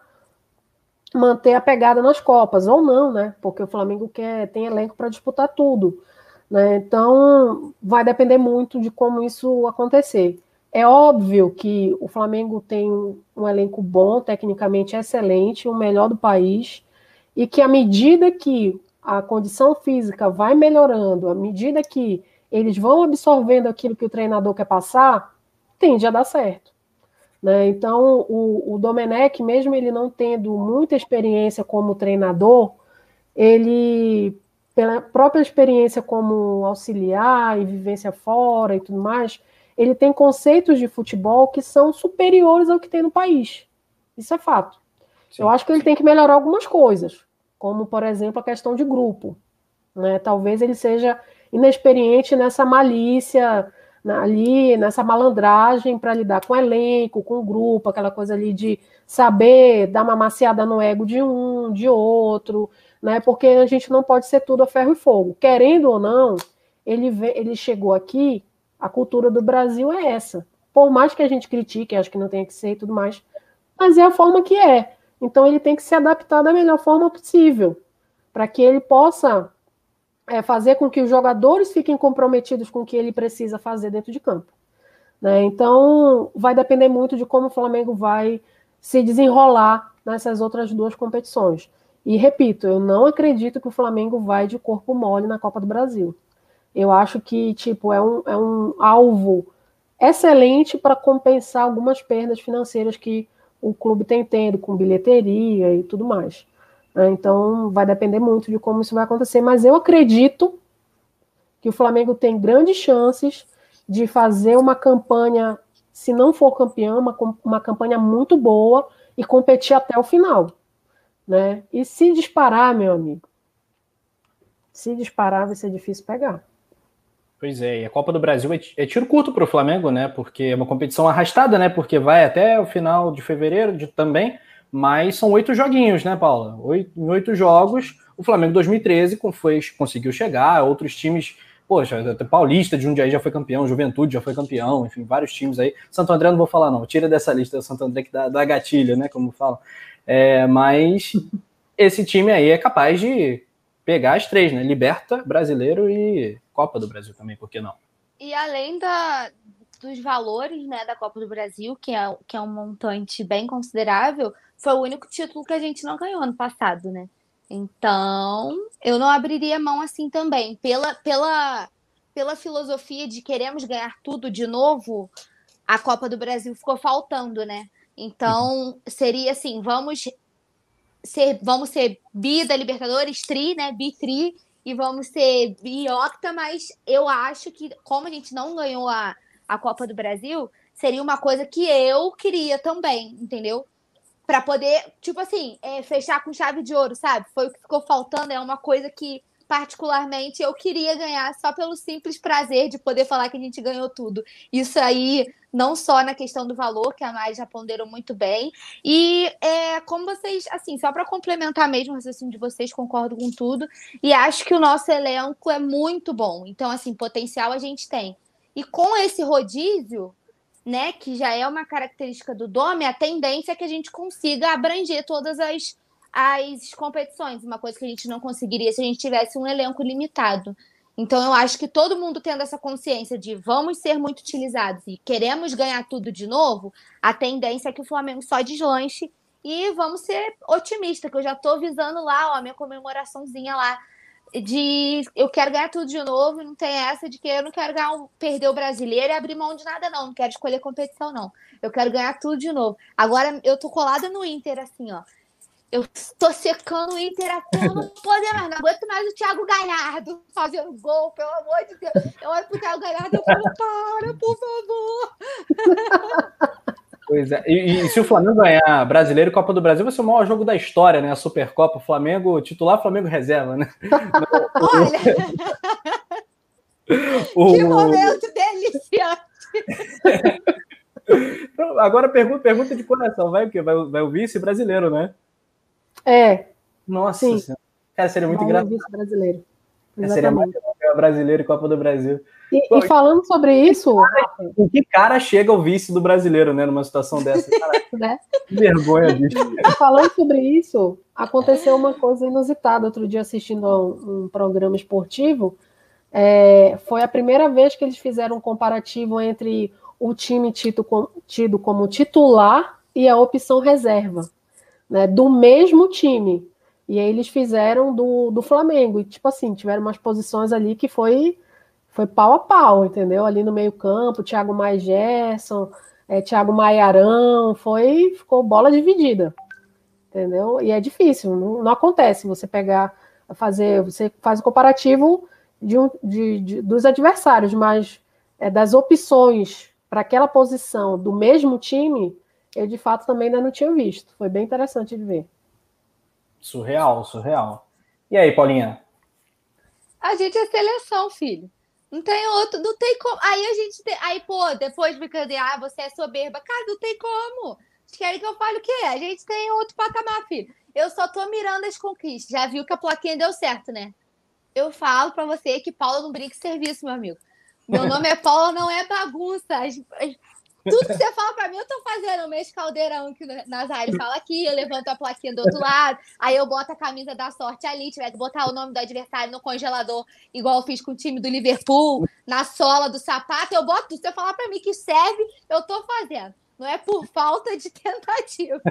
manter a pegada nas Copas, ou não, né? Porque o Flamengo quer, tem elenco para disputar tudo. Né? Então, vai depender muito de como isso acontecer. É óbvio que o Flamengo tem um elenco bom, tecnicamente excelente, o melhor do país, e que à medida que a condição física vai melhorando, à medida que eles vão absorvendo aquilo que o treinador quer passar, tende a dar certo. Né? Então, o, o Domenech, mesmo ele não tendo muita experiência como treinador, ele, pela própria experiência como auxiliar e vivência fora e tudo mais, ele tem conceitos de futebol que são superiores ao que tem no país. Isso é fato. Sim, Eu acho que ele tem que melhorar algumas coisas, como, por exemplo, a questão de grupo. Né? Talvez ele seja inexperiente nessa malícia ali, nessa malandragem para lidar com elenco, com o grupo, aquela coisa ali de saber dar uma maciada no ego de um, de outro, né? Porque a gente não pode ser tudo a ferro e fogo. Querendo ou não, ele, ele chegou aqui a cultura do Brasil é essa. Por mais que a gente critique, acho que não tem que ser e tudo mais, mas é a forma que é. Então ele tem que se adaptar da melhor forma possível, para que ele possa é, fazer com que os jogadores fiquem comprometidos com o que ele precisa fazer dentro de campo. Né? Então vai depender muito de como o Flamengo vai se desenrolar nessas outras duas competições. E repito, eu não acredito que o Flamengo vai de corpo mole na Copa do Brasil. Eu acho que, tipo, é um, é um alvo excelente para compensar algumas perdas financeiras que o clube tem tendo com bilheteria e tudo mais. Né? Então, vai depender muito de como isso vai acontecer, mas eu acredito que o Flamengo tem grandes chances de fazer uma campanha, se não for campeão, uma, uma campanha muito boa e competir até o final. Né? E se disparar, meu amigo, se disparar vai ser difícil pegar. Pois é, e a Copa do Brasil é, é tiro curto para o Flamengo, né? Porque é uma competição arrastada, né? Porque vai até o final de fevereiro de, também, mas são oito joguinhos, né, Paula? Oito, em oito jogos, o Flamengo 2013 foi, conseguiu chegar, outros times, poxa, até Paulista de Jundiaí já foi campeão, Juventude já foi campeão, enfim, vários times aí. Santo André não vou falar, não, tira dessa lista do Santo André que dá, dá gatilho, né? Como fala. É, mas esse time aí é capaz de pegar as três, né? Liberta, brasileiro e Copa do Brasil também, por que não? E além da, dos valores né, da Copa do Brasil, que é, que é um montante bem considerável, foi o único título que a gente não ganhou ano passado, né? Então, eu não abriria mão assim também. Pela, pela, pela filosofia de queremos ganhar tudo de novo, a Copa do Brasil ficou faltando, né? Então, seria assim, vamos ser, vamos ser bi da Libertadores, tri, né? Bi, tri, e vamos ser biocta, mas eu acho que, como a gente não ganhou a, a Copa do Brasil, seria uma coisa que eu queria também, entendeu? Para poder, tipo assim, é, fechar com chave de ouro, sabe? Foi o que ficou faltando, é uma coisa que particularmente eu queria ganhar só pelo simples prazer de poder falar que a gente ganhou tudo. Isso aí, não só na questão do valor, que a Mai já ponderou muito bem, e é, como vocês, assim, só para complementar mesmo o raciocínio de vocês, concordo com tudo, e acho que o nosso elenco é muito bom. Então, assim, potencial a gente tem. E com esse rodízio, né, que já é uma característica do Dome, a tendência é que a gente consiga abranger todas as as competições, uma coisa que a gente não conseguiria se a gente tivesse um elenco limitado. Então, eu acho que todo mundo tendo essa consciência de vamos ser muito utilizados e queremos ganhar tudo de novo, a tendência é que o Flamengo só deslanche e vamos ser otimistas, que eu já estou visando lá, ó, a minha comemoraçãozinha lá de eu quero ganhar tudo de novo, não tem essa de que eu não quero ganhar, perder o brasileiro e abrir mão de nada, não. Não quero escolher competição, não. Eu quero ganhar tudo de novo. Agora eu tô colada no Inter, assim, ó Eu tô secando o Inter até Galhardo não poder mais. Não aguento mais o Thiago Galhardo fazendo gol, pelo amor de Deus. Eu olho pro Thiago Galhardo e falo, para, por favor. Pois é. E, e, se o Flamengo ganhar Brasileiro e Copa do Brasil, vai ser o maior jogo da história, né? A Supercopa. Flamengo titular, Flamengo reserva, né? Olha! o... Que momento deliciante! Agora pergunta, pergunta de coração, vai o quê? Vai, vai o vice brasileiro, né? É. Nossa, Sim. Cara, seria muito engraçado. Vice brasileiro. É, seria muito brasileiro e Copa do Brasil. E, Pô, e falando sobre isso. Em que cara chega o vice do brasileiro, né? Numa situação dessa? né? Que vergonha, bicho. Falando sobre isso, aconteceu uma coisa inusitada. Outro dia, assistindo a um, um programa esportivo, é, foi a primeira vez que eles fizeram um comparativo entre o time tido, tido como titular e a opção reserva, né, do mesmo time. E aí eles fizeram do, do Flamengo. E, tipo assim, tiveram umas posições ali que foi, foi pau a pau, entendeu? Ali no meio-campo, Thiago Maia Gerson, é, Thiago Maiarão, foi, ficou bola dividida. Entendeu? E é difícil, não, não acontece você pegar, fazer, você faz o comparativo de, um, de, de dos adversários, mas é, das opções para aquela posição do mesmo time, eu de fato também ainda não tinha visto. Foi bem interessante de ver. Surreal, surreal. E aí, Paulinha? A gente é seleção, filho. Não tem outro, não tem como. Aí a gente tem. Aí, pô, depois brincadeira, ah, você é soberba. Cara, não tem como. Vocês querem que eu fale o quê? A gente tem outro patamar, filho. Eu só tô mirando as conquistas. Já viu que a plaquinha deu certo, né? Eu falo para você que Paula não brinca serviço, meu amigo. Meu nome é Paula, não é bagunça. Tudo que você fala pra mim, eu tô fazendo. O mês caldeirão que o Nazário fala aqui, eu levanto a plaquinha do outro lado, aí eu boto a camisa da sorte ali, tiver que botar o nome do adversário no congelador, igual eu fiz com o time do Liverpool, na sola do sapato, eu boto. Se você falar pra mim que serve, eu tô fazendo. Não é por falta de tentativa.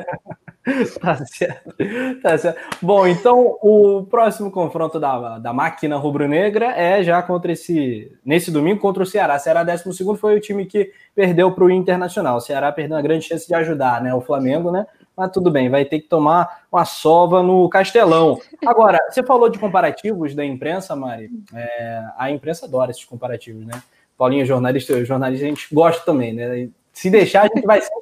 tá certo. Tá certo. Bom, então o próximo confronto da, da máquina rubro-negra é já contra esse. Nesse domingo contra o Ceará. O Ceará 12 foi o time que perdeu para o Internacional. O Ceará perdeu uma grande chance de ajudar, né? O Flamengo, né? Mas tudo bem, vai ter que tomar uma sova no Castelão. Agora, você falou de comparativos da imprensa, Mari. É, a imprensa adora esses comparativos, né? Paulinho, jornalista, jornalista, a gente gosta também, né? Se deixar, a gente vai sempre.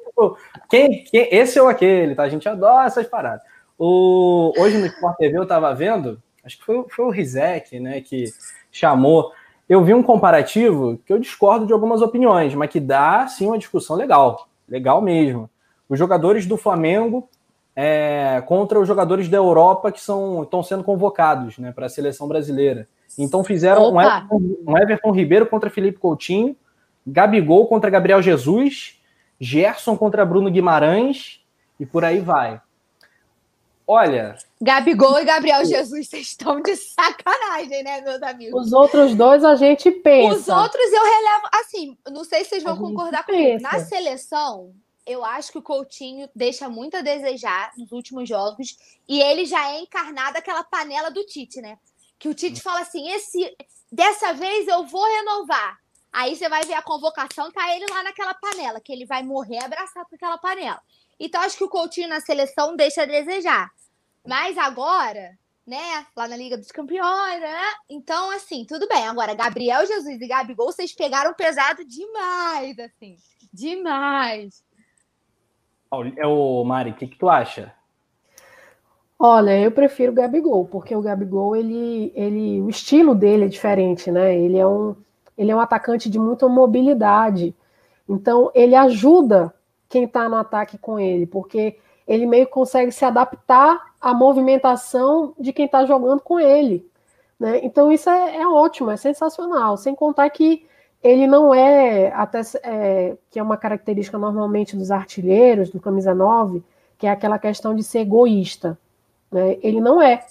Quem, quem, esse ou aquele, tá? A gente adora essas paradas. O, hoje no Sport TV eu tava vendo, acho que foi, foi o Rizek, né, que chamou. Eu vi um comparativo que eu discordo de algumas opiniões, mas que dá sim uma discussão legal. Legal mesmo. Os jogadores do Flamengo é, contra os jogadores da Europa que são, estão sendo convocados né, para a seleção brasileira. Então fizeram um Everton, um Everton Ribeiro contra Felipe Coutinho Gabigol contra Gabriel Jesus, Gerson contra Bruno Guimarães e por aí vai. Olha. Gabigol e Gabriel Jesus, vocês estão de sacanagem, né, meus amigos? Os outros dois a gente pensa. Os outros eu relevo. Assim, não sei se vocês vão concordar comigo. Na seleção, eu acho que o Coutinho deixa muito a desejar nos últimos jogos. E ele já é encarnado aquela panela do Tite, né? Que o Tite fala assim: esse, dessa vez eu vou renovar. Aí você vai ver a convocação, tá ele lá naquela panela, que ele vai morrer abraçado com aquela panela. Então, acho que o Coutinho na seleção deixa a desejar. Mas agora, né, lá na Liga dos Campeões, né? Então, assim, tudo bem. Agora, Gabriel Jesus e Gabigol, vocês pegaram pesado demais, assim. Demais. É o Mari, o que, que tu acha? Olha, eu prefiro o Gabigol, porque o Gabigol, ele, ele, o estilo dele é diferente, né? Ele é um ele é um atacante de muita mobilidade. Então, ele ajuda quem está no ataque com ele, porque ele meio que consegue se adaptar à movimentação de quem está jogando com ele. Né? Então, isso é, é, ótimo, é sensacional. Sem contar que ele não é, até é, que é uma característica normalmente dos artilheiros, do camisa 9, que é aquela questão de ser egoísta. Né? Ele não é.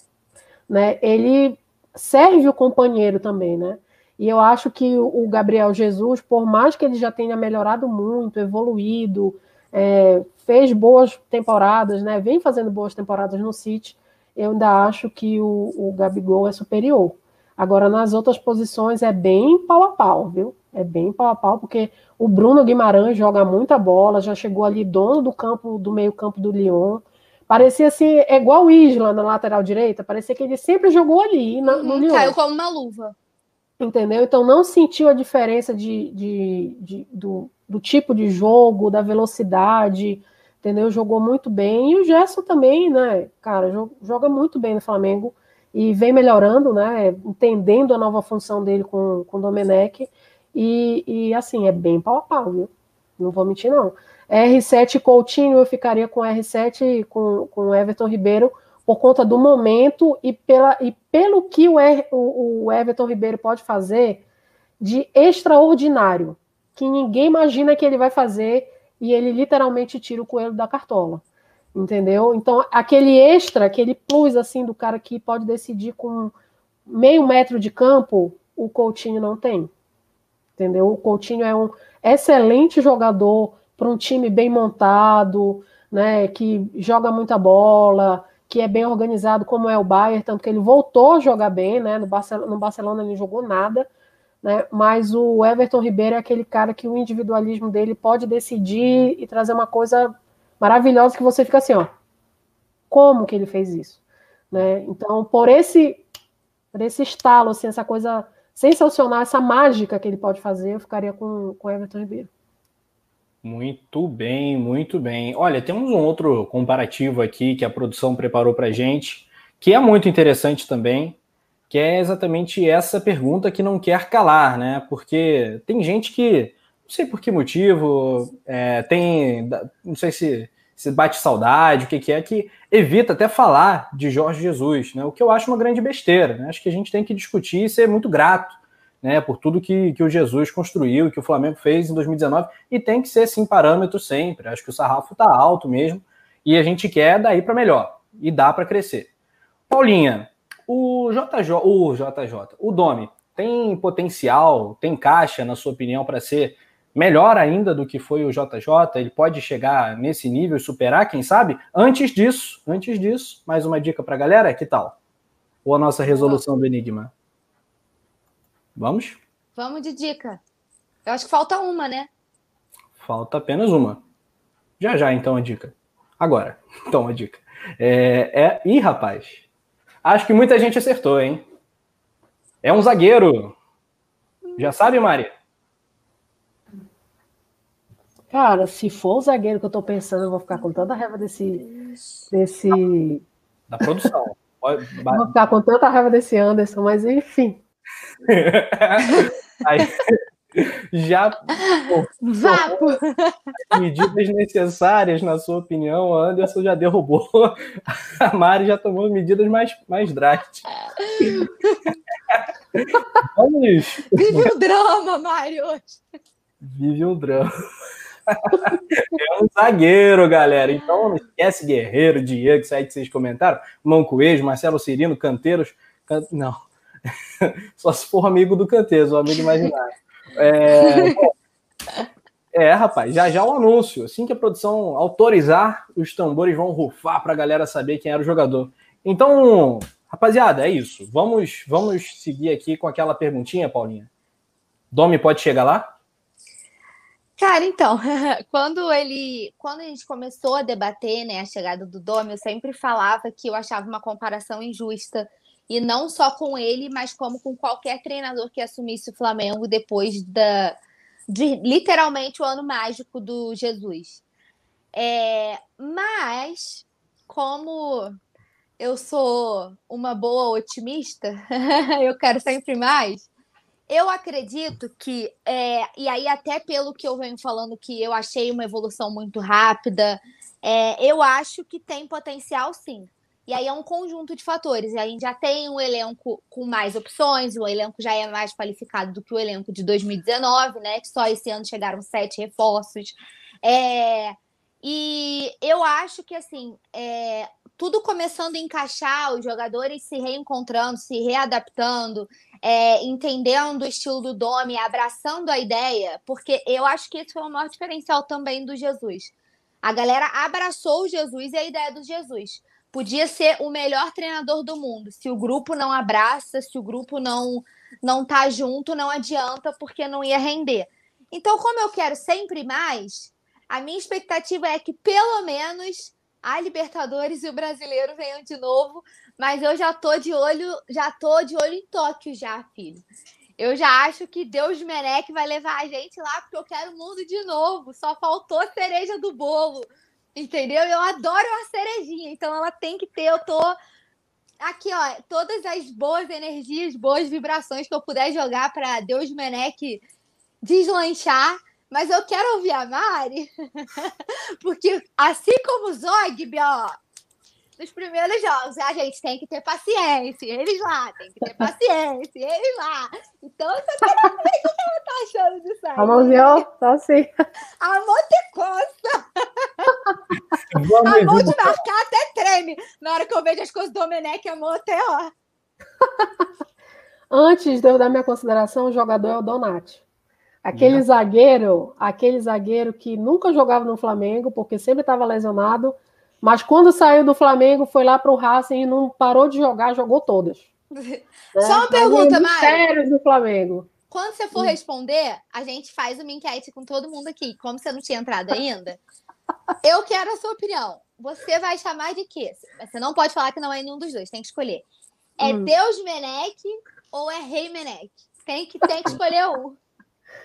Né? Ele serve o companheiro também, né? E eu acho que o Gabriel Jesus, por mais que ele já tenha melhorado muito, evoluído, é, fez boas temporadas, né, vem fazendo boas temporadas no City, eu ainda acho que o, o Gabigol é superior. Agora, nas outras posições, é bem pau a pau, viu? É bem pau a pau, porque o Bruno Guimarães joga muita bola, já chegou ali dono do campo, do meio campo do Lyon, Parecia assim, é igual o Isla na lateral direita, parecia que ele sempre jogou ali na, no uhum, Caiu como uma luva. Entendeu? Então não sentiu a diferença de, de, de do, do, tipo de jogo, da velocidade, entendeu? Jogou muito bem. E o Gerson também, né, cara, joga muito bem no Flamengo e vem melhorando, né? Entendendo a nova função dele com, com o Domenech. E, e assim, é bem pau a pau, viu? Não vou mentir, não. R7 Coutinho, eu ficaria com R7 com, com Everton Ribeiro por conta do momento e, pela, e pelo que o, o, o Everton Ribeiro pode fazer de extraordinário, que ninguém imagina que ele vai fazer e ele literalmente tira o coelho da cartola. Entendeu? Então, aquele extra, aquele plus assim do cara que pode decidir com meio metro de campo, o Coutinho não tem. Entendeu? O Coutinho é um excelente jogador para um time bem montado, né, que joga muita bola, que é bem organizado, como é o Bayern, tanto que ele voltou a jogar bem, né? No Barcelona, no Barcelona ele não jogou nada, né? Mas o Everton Ribeiro é aquele cara que o individualismo dele pode decidir e trazer uma coisa maravilhosa que você fica assim, ó. Como que ele fez isso? Né? Então, por esse por esse estalo, assim, essa coisa sensacional, essa mágica que ele pode fazer, eu ficaria com o Everton Ribeiro. Muito bem, muito bem. Olha, temos um outro comparativo aqui que a produção preparou para gente, que é muito interessante também, que é exatamente essa pergunta que não quer calar, né? Porque tem gente que, não sei por que motivo, é, tem, não sei se, se bate saudade, o que, que é, que evita até falar de Jorge Jesus, né? O que eu acho uma grande besteira, né? Acho que a gente tem que discutir e ser muito grato né, por tudo que, que o Jesus construiu, que o Flamengo fez em 2019, e tem que ser sim parâmetro sempre. Acho que o sarrafo está alto mesmo, e a gente quer daí para melhor, e dá para crescer. Paulinha, o JJ, o JJ, o Domi, tem potencial, tem caixa, na sua opinião, para ser melhor ainda do que foi o JJ? Ele pode chegar nesse nível e superar, quem sabe? Antes disso, antes disso, mais uma dica para a galera, que tal? Ou a nossa resolução do Enigma? Vamos? Vamos de dica. Eu acho que falta uma, né? Falta apenas uma. Já já, então, a dica. Agora, então, a dica. É, é... Ih, rapaz. Acho que muita gente acertou, hein? É um zagueiro. Já sabe, Maria? Cara, se for o zagueiro que eu tô pensando, eu vou ficar com tanta raiva desse. desse... Da, da produção. vou ficar com tanta raiva desse Anderson, mas enfim. Aí, já Vapo. medidas necessárias, na sua opinião, a Anderson já derrubou. A Mari já tomou medidas mais, mais drásticas. Vamos. Vive um drama, Mário. Vive um drama. É um zagueiro, galera. Então não esquece Guerreiro, Diego, aí que vocês comentaram. Mancoejo, Marcelo Cirino, Canteiros. Can... Não. Só se for amigo do Canteso, o amigo imaginário. É, é, rapaz, já já o anúncio. Assim que a produção autorizar, os tambores vão rufar para a galera saber quem era o jogador. Então, rapaziada, é isso. Vamos, vamos seguir aqui com aquela perguntinha, Paulinha. Domi pode chegar lá? Cara, então, quando ele, quando a gente começou a debater, né, a chegada do Domi, eu sempre falava que eu achava uma comparação injusta e não só com ele, mas como com qualquer treinador que assumisse o Flamengo depois da, de literalmente o ano mágico do Jesus. É, mas, como eu sou uma boa otimista, eu quero sempre mais. Eu acredito que, é, e aí, até pelo que eu venho falando, que eu achei uma evolução muito rápida, é, eu acho que tem potencial sim. E aí é um conjunto de fatores. E a gente já tem um elenco com mais opções, o elenco já é mais qualificado do que o elenco de 2019, né? Que só esse ano chegaram sete reforços. É... E eu acho que assim, é... tudo começando a encaixar, os jogadores se reencontrando, se readaptando, é... entendendo o estilo do Domi, abraçando a ideia, porque eu acho que esse foi o maior diferencial também do Jesus. A galera abraçou o Jesus e a ideia do Jesus podia ser o melhor treinador do mundo. Se o grupo não abraça, se o grupo não não tá junto, não adianta porque não ia render. Então, como eu quero sempre mais, a minha expectativa é que pelo menos a Libertadores e o Brasileiro venham de novo, mas eu já tô de olho, já tô de olho em Tóquio já, filho. Eu já acho que Deus Menec vai levar a gente lá porque eu quero o mundo de novo. Só faltou cereja do bolo. Entendeu? Eu adoro uma cerejinha, então ela tem que ter. Eu tô aqui, ó, todas as boas energias, boas vibrações que eu puder jogar para Deus Menec deslanchar. Mas eu quero ouvir a Mari, porque assim como o Zogby, ó, nos primeiros jogos. A gente tem que ter paciência. Eles lá, tem que ter paciência. Eles lá. Então, eu quero ver o que ela tá achando disso aí. A mãozinha, tá assim. A mão te costa. a mão de marcar até treme. Na hora que eu vejo as coisas do Domenech, a mão até, ó. Antes de eu dar minha consideração, o jogador é o Donati. Aquele zagueiro, aquele zagueiro que nunca jogava no Flamengo, porque sempre estava lesionado, mas quando saiu do Flamengo, foi lá para o Racing e não parou de jogar, jogou todas. Né? Só uma pergunta, Mari. do Flamengo. Quando você for responder, a gente faz uma enquete com todo mundo aqui. Como você não tinha entrado ainda, eu quero a sua opinião. Você vai chamar de quê? Você não pode falar que não é nenhum dos dois, tem que escolher. É hum. Deus Menec ou é Rei Menec? Tem que, tem que escolher um.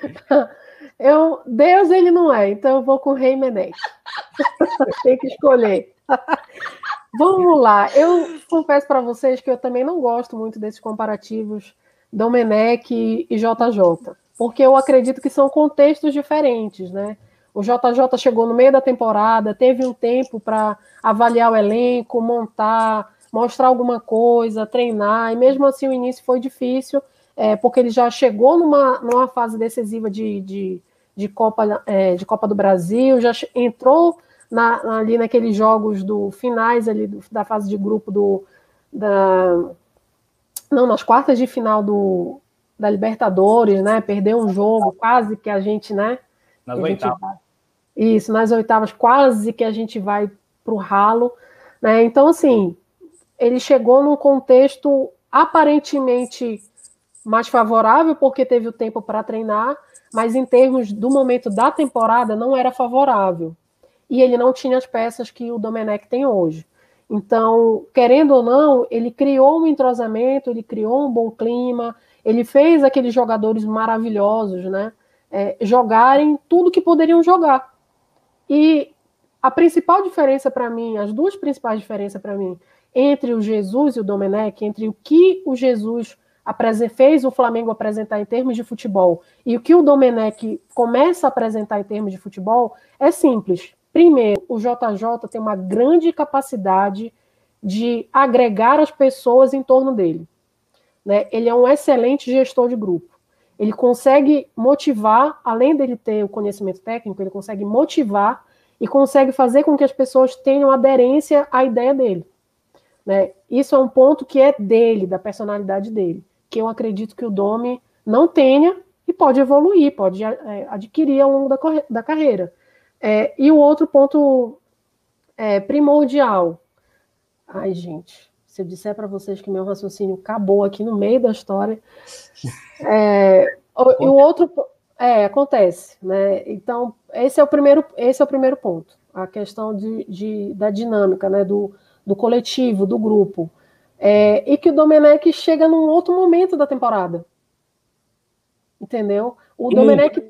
Eu, Deus ele não é, então eu vou com o Rei Menec. Tem que escolher. Vamos lá. Eu confesso para vocês que eu também não gosto muito desses comparativos Domenech e JJ, porque eu acredito que são contextos diferentes, né? O JJ chegou no meio da temporada, teve um tempo para avaliar o elenco, montar, mostrar alguma coisa, treinar, e mesmo assim o início foi difícil é, porque ele já chegou numa, numa fase decisiva de, de, de, Copa, é, de Copa do Brasil, já entrou na, ali naqueles jogos do finais ali do, da fase de grupo do da não nas quartas de final do da Libertadores, né? Perdeu um jogo quase que a gente, né? Nas oitavas. isso, nas oitavas quase que a gente vai para o ralo, né? Então assim, ele chegou num contexto aparentemente mais favorável porque teve o tempo para treinar, mas em termos do momento da temporada não era favorável. E ele não tinha as peças que o Domenech tem hoje. Então, querendo ou não, ele criou um entrosamento, ele criou um bom clima, ele fez aqueles jogadores maravilhosos, né? É, jogarem tudo que poderiam jogar. E a principal diferença para mim, as duas principais diferenças para mim, entre o Jesus e o Domenech, entre o que o Jesus fez o Flamengo apresentar em termos de futebol e o que o Domenech começa a apresentar em termos de futebol é simples. Primeiro, o JJ tem uma grande capacidade de agregar as pessoas em torno dele. Né? Ele é um excelente gestor de grupo. Ele consegue motivar, além dele ter o conhecimento técnico, ele consegue motivar e consegue fazer com que as pessoas tenham aderência à ideia dele. Né? Isso é um ponto que é dele, da personalidade dele que eu acredito que o Domi não tenha e pode evoluir, pode é, adquirir ao longo da, da carreira. É, e o outro ponto é, primordial. Ai, gente, se eu disser para vocês que meu raciocínio acabou aqui no meio da história. É, o, e o outro. É, acontece, né? Então, esse é o primeiro, esse é o primeiro ponto. A questão de, de da dinâmica, né? Do, do coletivo, do grupo. É, e que o Domenech chega num outro momento da temporada. Entendeu? O e Domenech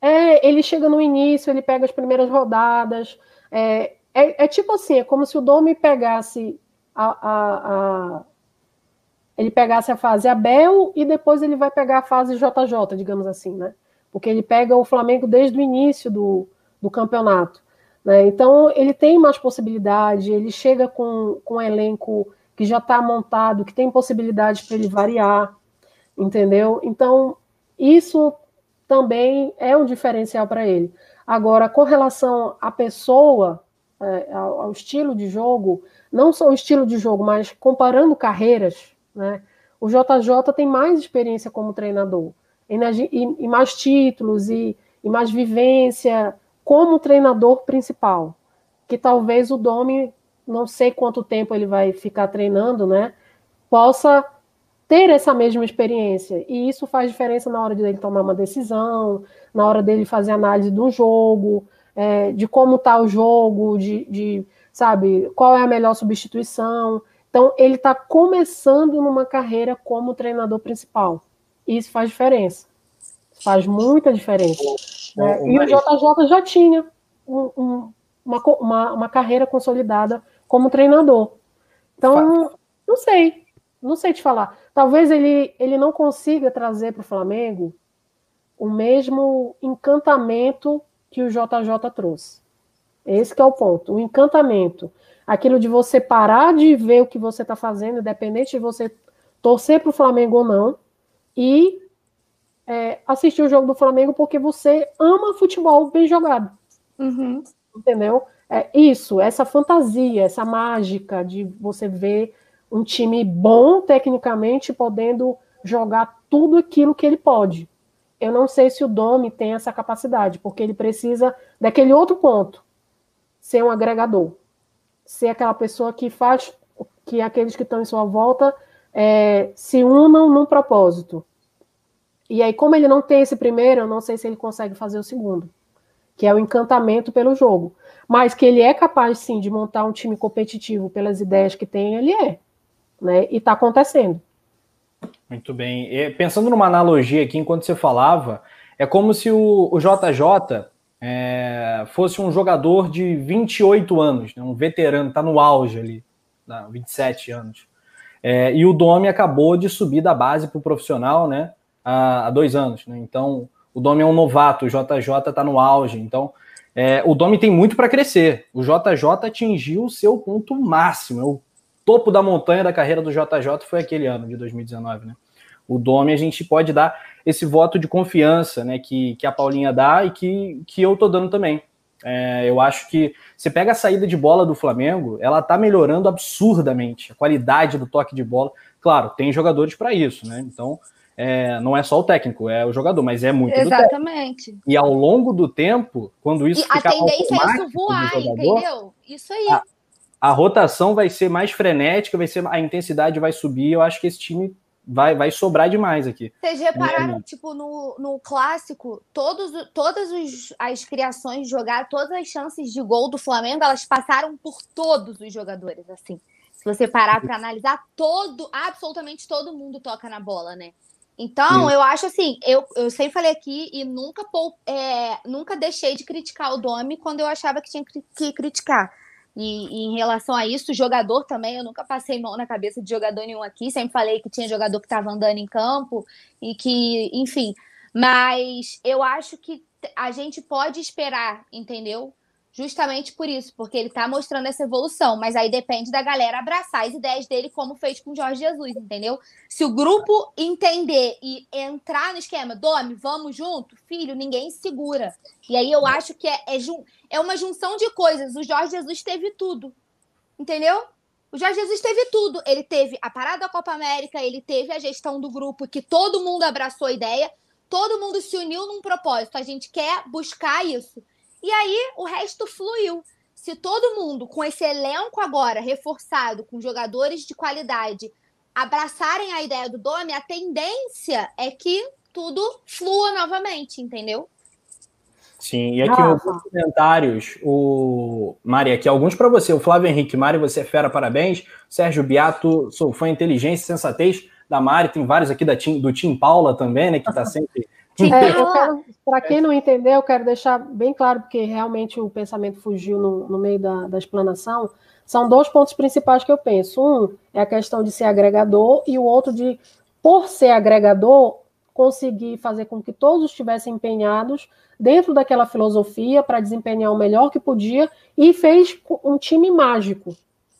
é, ele chega no início, ele pega as primeiras rodadas. É, é, é tipo assim, é como se o Domi pegasse a, a, a, ele pegasse a fase Abel e depois ele vai pegar a fase JJ, digamos assim, né? Porque ele pega o Flamengo desde o início do, do campeonato. Né? Então ele tem mais possibilidade, ele chega com, com um elenco que já está montado, que tem possibilidade para ele variar, entendeu? Então, isso também é um diferencial para ele. Agora, com relação à pessoa, é, ao, ao, estilo de jogo, não só o estilo de jogo, mas comparando carreiras, né? O JJ tem mais experiência como treinador, e, e, e mais títulos e, e mais vivência como treinador principal, que talvez o Domi não sei quanto tempo ele vai ficar treinando, né? Possa ter essa mesma experiência. E isso faz diferença na hora dele tomar uma decisão, na hora dele fazer análise do jogo, é, de como está o jogo, de, de sabe? Qual é a melhor substituição? Então, ele está começando numa carreira como treinador principal. Isso faz diferença. Faz muita diferença. Né? E o JJ já tinha um, um, uma, uma, uma, carreira consolidada como treinador. Então, não sei. Não sei te falar. Talvez ele, ele não consiga trazer para o Flamengo o mesmo encantamento que o JJ trouxe. Esse é o ponto. O encantamento. Aquilo de você parar de ver o que você está fazendo, independente de você torcer para o Flamengo ou não, e é, assistir o jogo do Flamengo porque você ama futebol bem jogado. Uhum. Entendeu? É isso, essa fantasia, essa mágica de você ver um time bom tecnicamente podendo jogar tudo aquilo que ele pode. Eu não sei se o Domi tem essa capacidade, porque ele precisa daquele outro ponto, ser um agregador, ser aquela pessoa que faz que aqueles que estão em sua volta é, se unam num propósito. E aí, como ele não tem esse primeiro, eu não sei se ele consegue fazer o segundo, que é o encantamento pelo jogo. Mas que ele é capaz, sim, de montar um time competitivo pelas ideias que tem, ele é. Né? E está acontecendo. Muito bem. E, pensando numa analogia aqui, enquanto você falava, é como se o, o JJ é, fosse um jogador de 28 anos, né? um veterano, está no auge ali, não, 27 anos. É, e o Domi acabou de subir da base para o profissional, né? há, há dois anos. Né? Então, o Domi é um novato, o JJ está no auge. Então, é, o Domi tem muito para crescer. O JJ atingiu o seu ponto máximo. É o topo da montanha da carreira do JJ foi aquele ano de 2019, né? O Domi a gente pode dar esse voto de confiança, né? Que, que a Paulinha dá e que, que eu tô dando também. É, eu acho que você pega a saída de bola do Flamengo, ela tá melhorando absurdamente a qualidade do toque de bola. Claro, tem jogadores para isso, né? Então, é, não é só o técnico, é o jogador, mas é muito Exatamente. E ao longo do tempo, quando isso e ficar a tendência é isso voar, jogador, entendeu? Isso aí. A, a, rotação vai ser mais frenética, vai ser a intensidade vai subir. Eu acho que esse time vai, vai sobrar demais aqui. Vocês repararam, é. tipo, no, no clássico, todos, todas os, as criações de jogar, todas as chances de gol do Flamengo, elas passaram por todos os jogadores, assim. Se você parar para analisar, todo, absolutamente todo mundo toca na bola, né? Então, Sim. eu acho assim, eu, eu sempre falei aqui e nunca, é, nunca deixei de criticar o Domi quando eu achava que tinha que criticar. E, e, em relação a isso, jogador também, eu nunca passei mão na cabeça de jogador nenhum aqui, sempre falei que tinha jogador que estava andando em campo e que, enfim. Mas eu acho que a gente pode esperar, entendeu? Justamente por isso, porque ele tá mostrando essa evolução, mas aí depende da galera abraçar as ideias dele, como fez com o Jorge Jesus, entendeu? Se o grupo entender e entrar no esquema, Domi, vamos junto, filho, ninguém segura. E aí eu acho que é, é, é uma junção de coisas. O Jorge Jesus teve tudo, entendeu? O Jorge Jesus teve tudo. Ele teve a parada da Copa América, ele teve a gestão do grupo, que todo mundo abraçou a ideia, todo mundo se uniu num propósito. A gente quer buscar isso. E aí o resto fluiu. Se todo mundo, com esse elenco agora reforçado, com jogadores de qualidade, abraçarem a ideia do Domi, a tendência é que tudo flua novamente, entendeu? Sim, e aqui nos comentários, o Mari, aqui alguns para você. O Flávio Henrique, Mari, você é fera, parabéns. Sérgio Beato, sou fã inteligência, sensatez da Mari. Tem vários aqui da team, do Tim Paula também, né, que está sempre é, Para quem não entendeu, eu quero deixar bem claro, porque realmente o pensamento fugiu no, no meio da, da, explanação. São dois pontos principais que eu penso. Um é a questão de ser agregador, e o outro de, por ser agregador, conseguir fazer com que todos estivessem empenhados dentro daquela filosofia para desempenhar o melhor que podia e fez um time mágico.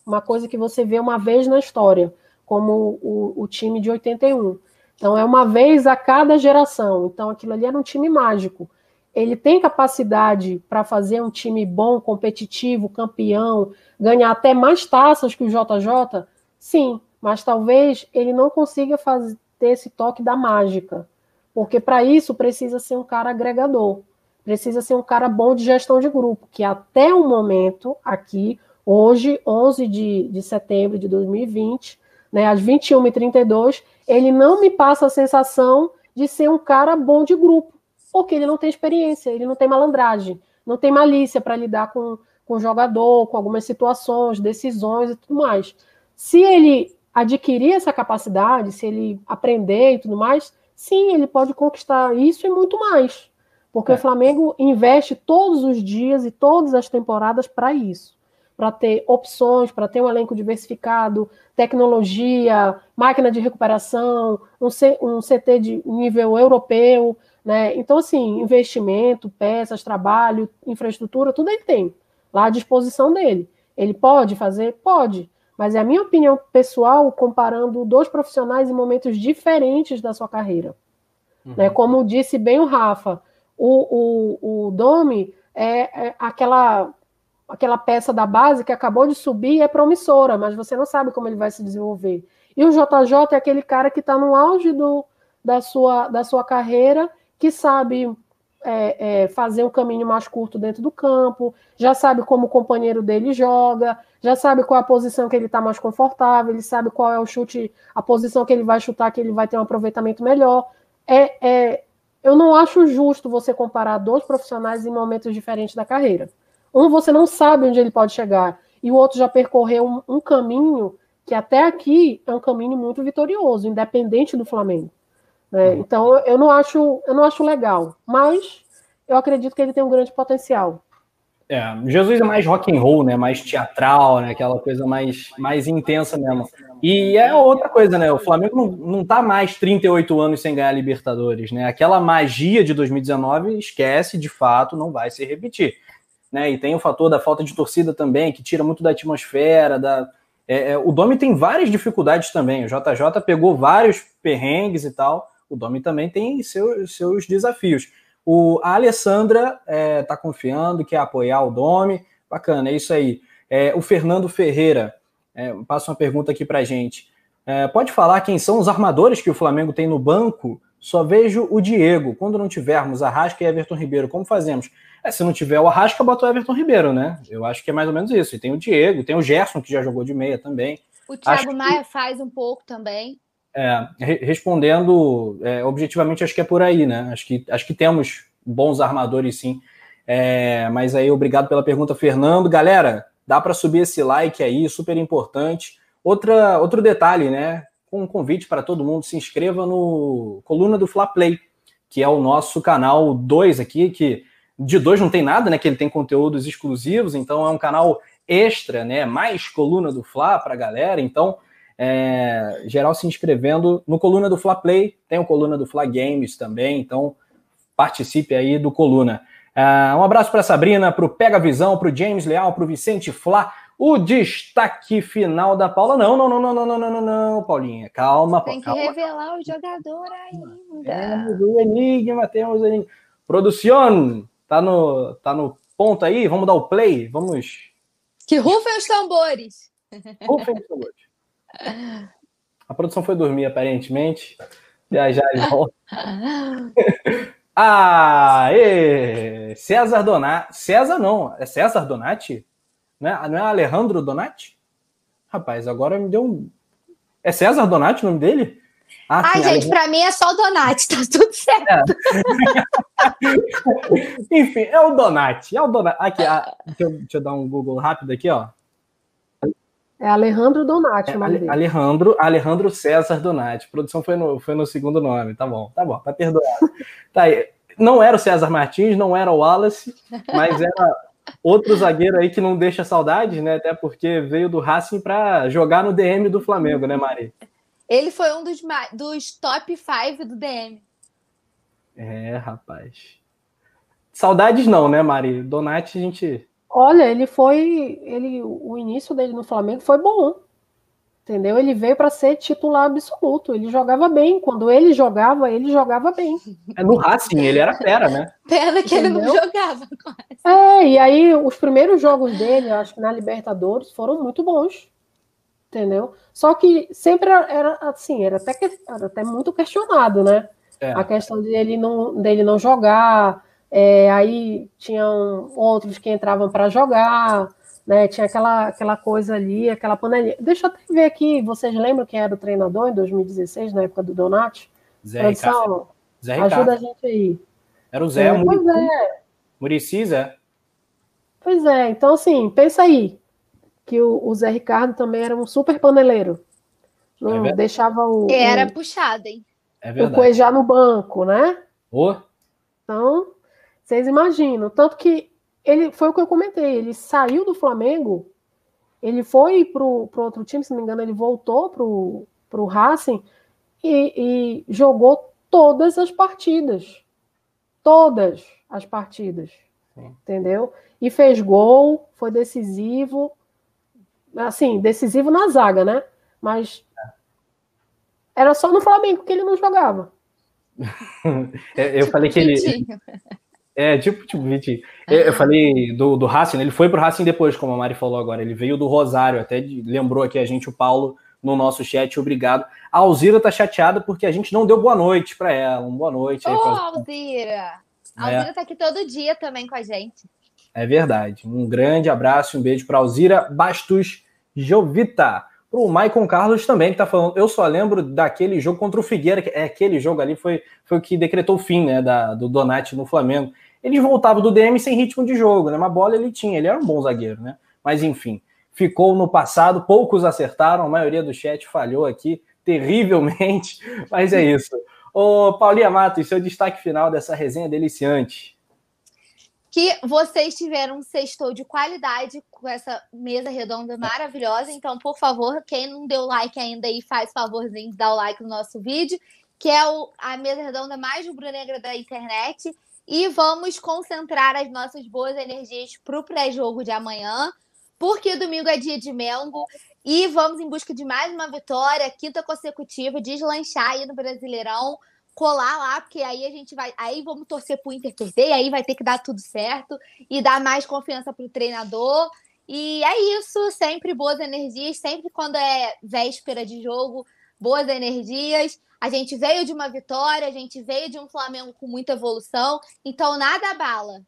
Uma coisa que você vê uma vez na história, como o, o time de 81. Então, é uma vez a cada geração. Então, aquilo ali era um time mágico. Ele tem capacidade para fazer um time bom, competitivo, campeão, ganhar até mais taças que o JJ? Sim, mas talvez ele não consiga fazer, ter esse toque da mágica. Porque para isso precisa ser um cara agregador. Precisa ser um cara bom de gestão de grupo, que até o momento, aqui, hoje, 11 de, de setembro de 2020, né, às 21h32, ele não me passa a sensação de ser um cara bom de grupo, porque ele não tem experiência, ele não tem malandragem, não tem malícia para lidar com, com o jogador, com algumas situações, decisões e tudo mais. Se ele adquirir essa capacidade, se ele aprender e tudo mais, sim, ele pode conquistar isso e muito mais. Porque é. o Flamengo investe todos os dias e todas as temporadas para isso. Para ter opções, para ter um elenco diversificado, tecnologia, máquina de recuperação, um, C, um CT de nível europeu. Né? Então, assim, investimento, peças, trabalho, infraestrutura, tudo ele tem lá à disposição dele. Ele pode fazer? Pode. Mas é a minha opinião pessoal, comparando dois profissionais em momentos diferentes da sua carreira. Uhum. Né? Como disse bem o Rafa, o, o, o Domi é, é, aquela, aquela peça da base que acabou de subir é promissora, mas você não sabe como ele vai se desenvolver. E o JJ é aquele cara que está no auge do, da, sua, da sua carreira, que sabe é, é, fazer um caminho mais curto dentro do campo, já sabe como o companheiro dele joga, já sabe qual é a posição que ele está mais confortável, ele sabe qual é o chute, a posição que ele vai chutar, que ele vai ter um aproveitamento melhor. É, é, eu não acho justo você comparar dois profissionais em momentos diferentes da carreira. Um você não sabe onde ele pode chegar, e o outro já percorreu um, um caminho que até aqui é um caminho muito vitorioso, independente do Flamengo. Né? Uhum. Então eu não acho, eu não acho legal, mas eu acredito que ele tem um grande potencial. É, Jesus é mais rock and roll, né? Mais teatral, né? Aquela coisa mais, mais intensa mesmo. E é outra coisa, né? O Flamengo não, não tá mais 38 anos sem ganhar Libertadores, né? Aquela magia de 2019, esquece, de fato, não vai se repetir. Né? E tem o fator da falta de torcida também, que tira muito da atmosfera, da... É, é, o Domi tem várias dificuldades também. O JJ pegou vários perrengues e tal. O Domi também tem seus, seus desafios. O, a Alessandra está é, tá confiando, quer apoiar o Domi. Bacana, é isso aí. É, o Fernando Ferreira é, passa uma pergunta aqui para gente. É, pode falar quem são os armadores que o Flamengo tem no banco? Só vejo o Diego. Quando não tivermos Arrasca e Everton Ribeiro, como fazemos? É, se não tiver o Arrasca, bota o Everton Ribeiro, né? Eu acho que é mais ou menos isso. E tem o Diego, tem o Gerson, que já jogou de meia também. O Thiago acho Maia que... faz um pouco também. É, respondendo é, objetivamente, acho que é por aí, né? Acho que, acho que temos bons armadores, sim. É, mas aí, obrigado pela pergunta, Fernando. Galera, dá para subir esse like aí, super importante. Outra, outro detalhe, né? Com um convite para todo mundo, se inscreva no Coluna do Fla Play, que é o nosso canal 2 aqui, que de dois não tem nada, né? Que ele tem conteúdos exclusivos, então é um canal extra, né? Mais coluna do Fla para a galera. Então, é, geral se inscrevendo no coluna do Fla Play, tem o coluna do Fla Games também. Então, participe aí do coluna. Uh, um abraço para Sabrina, para o Pega Visão, para o James Leal, para o Vicente Fla O destaque final da Paula. Não, não, não, não, não, não, não, não, Paulinha. Calma, Tem que calma. revelar o jogador ainda. É, temos o enigma, temos o enigma. Produção, tá no, tá no ponto aí? Vamos dar o play? Vamos. Que rufem os tambores. Rufem os tambores. A produção foi dormir, aparentemente. Já já volta. Aê! César Donati. César não, é César Donati? Não é, não é Alejandro Donati? Rapaz, agora me deu um. É César Donati o nome dele? Ah, Ai, sim, gente, Alejandro... pra mim é só o Donati, tá tudo certo. É. Enfim, é o Donati. É o Donati. Aqui, ah, deixa, eu, deixa eu dar um Google rápido aqui, ó. É Alejandro Donati é, o nome dele. Alejandro, Alejandro César Donati. A produção foi no, foi no segundo nome. Tá bom, tá bom, tá perdoado. tá aí. Não era o César Martins, não era o Wallace, mas era outro zagueiro aí que não deixa saudades, né? Até porque veio do Racing para jogar no DM do Flamengo, né, Mari? Ele foi um dos, dos top 5 do DM. É, rapaz. Saudades não, né, Mari? Donati a gente Olha, ele foi, ele, o início dele no Flamengo foi bom, entendeu? Ele veio para ser titular absoluto. Ele jogava bem. Quando ele jogava, ele jogava bem. É no Racing, ele era fera, né? Pena que entendeu? ele não jogava. É, e aí os primeiros jogos dele, acho que na Libertadores, foram muito bons, entendeu? Só que sempre era assim, era até, era até muito questionado, né? É. A questão dele não, dele não jogar é, aí tinham outros que entravam para jogar, né? Tinha aquela, aquela coisa ali, aquela panelinha. Deixa eu até ver aqui, vocês lembram quem era o treinador em 2016, na época do Donati? Zé Produção, Zé ajuda a gente aí. Era o Zé, é, Murici, é. Murici, Zé. Pois é, então assim, pensa aí, que o, o Zé Ricardo também era um super paneleiro. Não é deixava o. Era o, puxado, hein? É o Cuejá no banco, né? Oh. Então, vocês imaginam. Tanto que ele foi o que eu comentei, ele saiu do Flamengo, ele foi para o outro time, se não me engano, ele voltou para o Racing e, e jogou todas as partidas. Todas as partidas. Sim. Entendeu? E fez gol, foi decisivo. Assim, decisivo na zaga, né? Mas era só no Flamengo que ele não jogava. É, eu falei que ele. É, tipo, tipo, Vitinho. Eu, eu falei do, do Racing, né? ele foi pro Racing depois, como a Mari falou agora. Ele veio do Rosário, até lembrou aqui a gente, o Paulo, no nosso chat, obrigado. A Alzira tá chateada porque a gente não deu boa noite para ela. Um boa noite. Ô, oh, Alzira! A Alzira é. tá aqui todo dia também com a gente. É verdade. Um grande abraço, um beijo para Alzira Bastos Jovita. O Maicon Carlos também, que tá falando. Eu só lembro daquele jogo contra o Figueira, que é aquele jogo ali foi, foi o que decretou o fim né, da, do Donati no Flamengo. Eles voltavam do DM sem ritmo de jogo, né? Uma bola ele tinha, ele era um bom zagueiro, né? Mas enfim, ficou no passado, poucos acertaram, a maioria do chat falhou aqui terrivelmente, mas é isso. Ô, Paulinha Matos, seu destaque final dessa resenha deliciante que vocês tiveram um sextou de qualidade com essa mesa redonda maravilhosa. Então, por favor, quem não deu like ainda aí, faz favorzinho de dar o like no nosso vídeo, que é o, a mesa redonda mais rubro-negra da internet. E vamos concentrar as nossas boas energias para o pré-jogo de amanhã, porque domingo é dia de Mengo. E vamos em busca de mais uma vitória, quinta consecutiva, deslanchar aí no Brasileirão colar lá, porque aí a gente vai. Aí vamos torcer pro Inter perder, aí vai ter que dar tudo certo e dar mais confiança pro treinador. E é isso, sempre boas energias, sempre quando é véspera de jogo, boas energias. A gente veio de uma vitória, a gente veio de um Flamengo com muita evolução, então nada abala.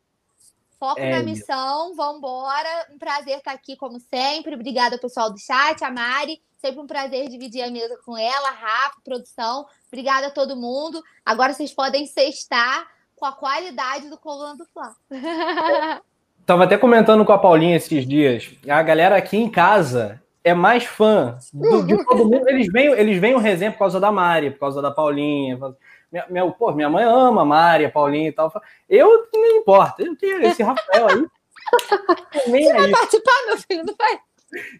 Foco é na missão, vamos embora. Um prazer estar aqui, como sempre. Obrigada, pessoal do chat, a Mari. Sempre um prazer dividir a mesa com ela, Rafa, produção. Obrigada a todo mundo. Agora vocês podem sextar com a qualidade do Coluna do Fla. Tava até comentando com a Paulinha esses dias. A galera aqui em casa é mais fã do, de todo mundo. Eles vêm, eles vêm o resenha por causa da Mari, por causa da Paulinha. Minha, minha, pô, minha mãe ama a Mari, a Paulinha e tal. Eu não importa. Eu tenho esse Rafael aí. Você vai participar, meu filho, não vai?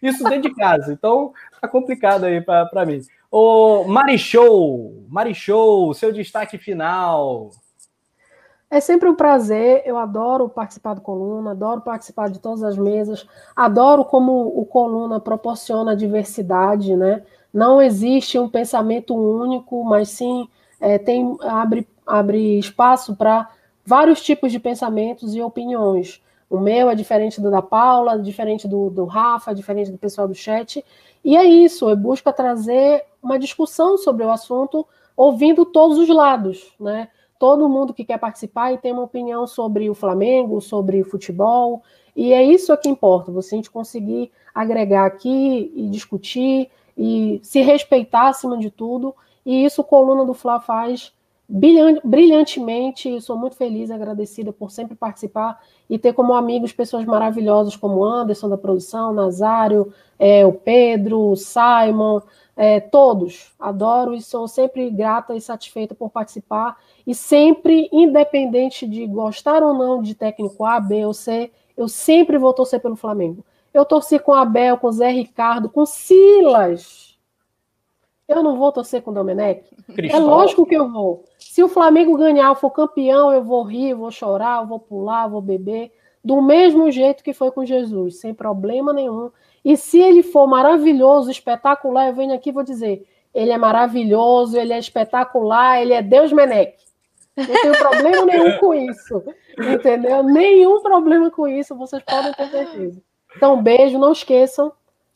Isso dentro de casa. Então, tá complicado aí para mim. Ô, Marichou, Marichou, seu destaque final. É sempre um prazer, eu adoro participar do Coluna, adoro participar de todas as mesas, adoro como o Coluna proporciona diversidade, né? Não existe um pensamento único, mas sim é, tem, abre, abre espaço para vários tipos de pensamentos e opiniões. O meu é diferente do da Paula, diferente do, do Rafa, diferente do pessoal do chat. E é isso, eu busco trazer uma discussão sobre o assunto, ouvindo todos os lados, né? Todo mundo que quer participar e tem uma opinião sobre o Flamengo, sobre futebol, e é isso que importa, você a gente conseguir agregar aqui e discutir e se respeitar acima de tudo, e isso o Coluna do Fla faz brilhantemente. Sou muito feliz e agradecida por sempre participar e ter como amigos pessoas maravilhosas como Anderson da produção, Nazário, é, o Pedro, o Simon, é, todos. Adoro e sou sempre grata e satisfeita por participar. E sempre, independente de gostar ou não de técnico A, B ou C, eu sempre vou torcer pelo Flamengo. Eu torci com Abel, com Zé Ricardo, com Silas eu não vou torcer com o Domenech? É lógico que eu vou. Se o Flamengo ganhar, for campeão, eu vou rir, vou chorar, vou pular, vou beber, do mesmo jeito que foi com Jesus, sem problema nenhum. E se ele for maravilhoso, espetacular, eu venho aqui e vou dizer: ele é maravilhoso, ele é espetacular, ele é Deus Menec. Não tenho problema nenhum com isso. Entendeu? Nenhum problema com isso, vocês podem ter certeza. Então, beijo, não esqueçam,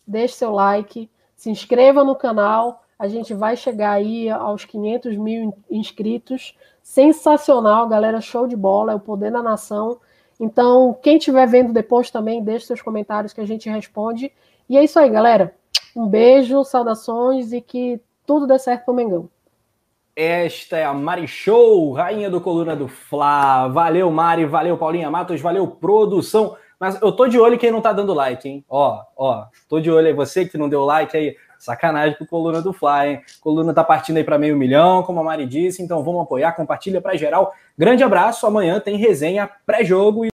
deixe seu like, se inscreva no canal a gente vai chegar aí aos 500 mil inscritos. Sensacional, galera, show de bola, é o poder da nação. Então, quem estiver vendo depois também, deixe seus comentários que a gente responde. E é isso aí, galera. Um beijo, saudações e que tudo dê certo pro Mengão. Esta é a Mari Show, rainha do Coluna do Fla. Valeu, Mari, valeu, Paulinha Matos, valeu, produção. Mas eu tô de olho quem não tá dando like, hein? Ó, ó, tô de olho aí. Você que não deu like aí, sacanagem com coluna do Fly, hein? Coluna tá partindo aí para meio milhão, como a Mari disse, então vamos apoiar, compartilha para geral. Grande abraço, amanhã tem resenha pré-jogo.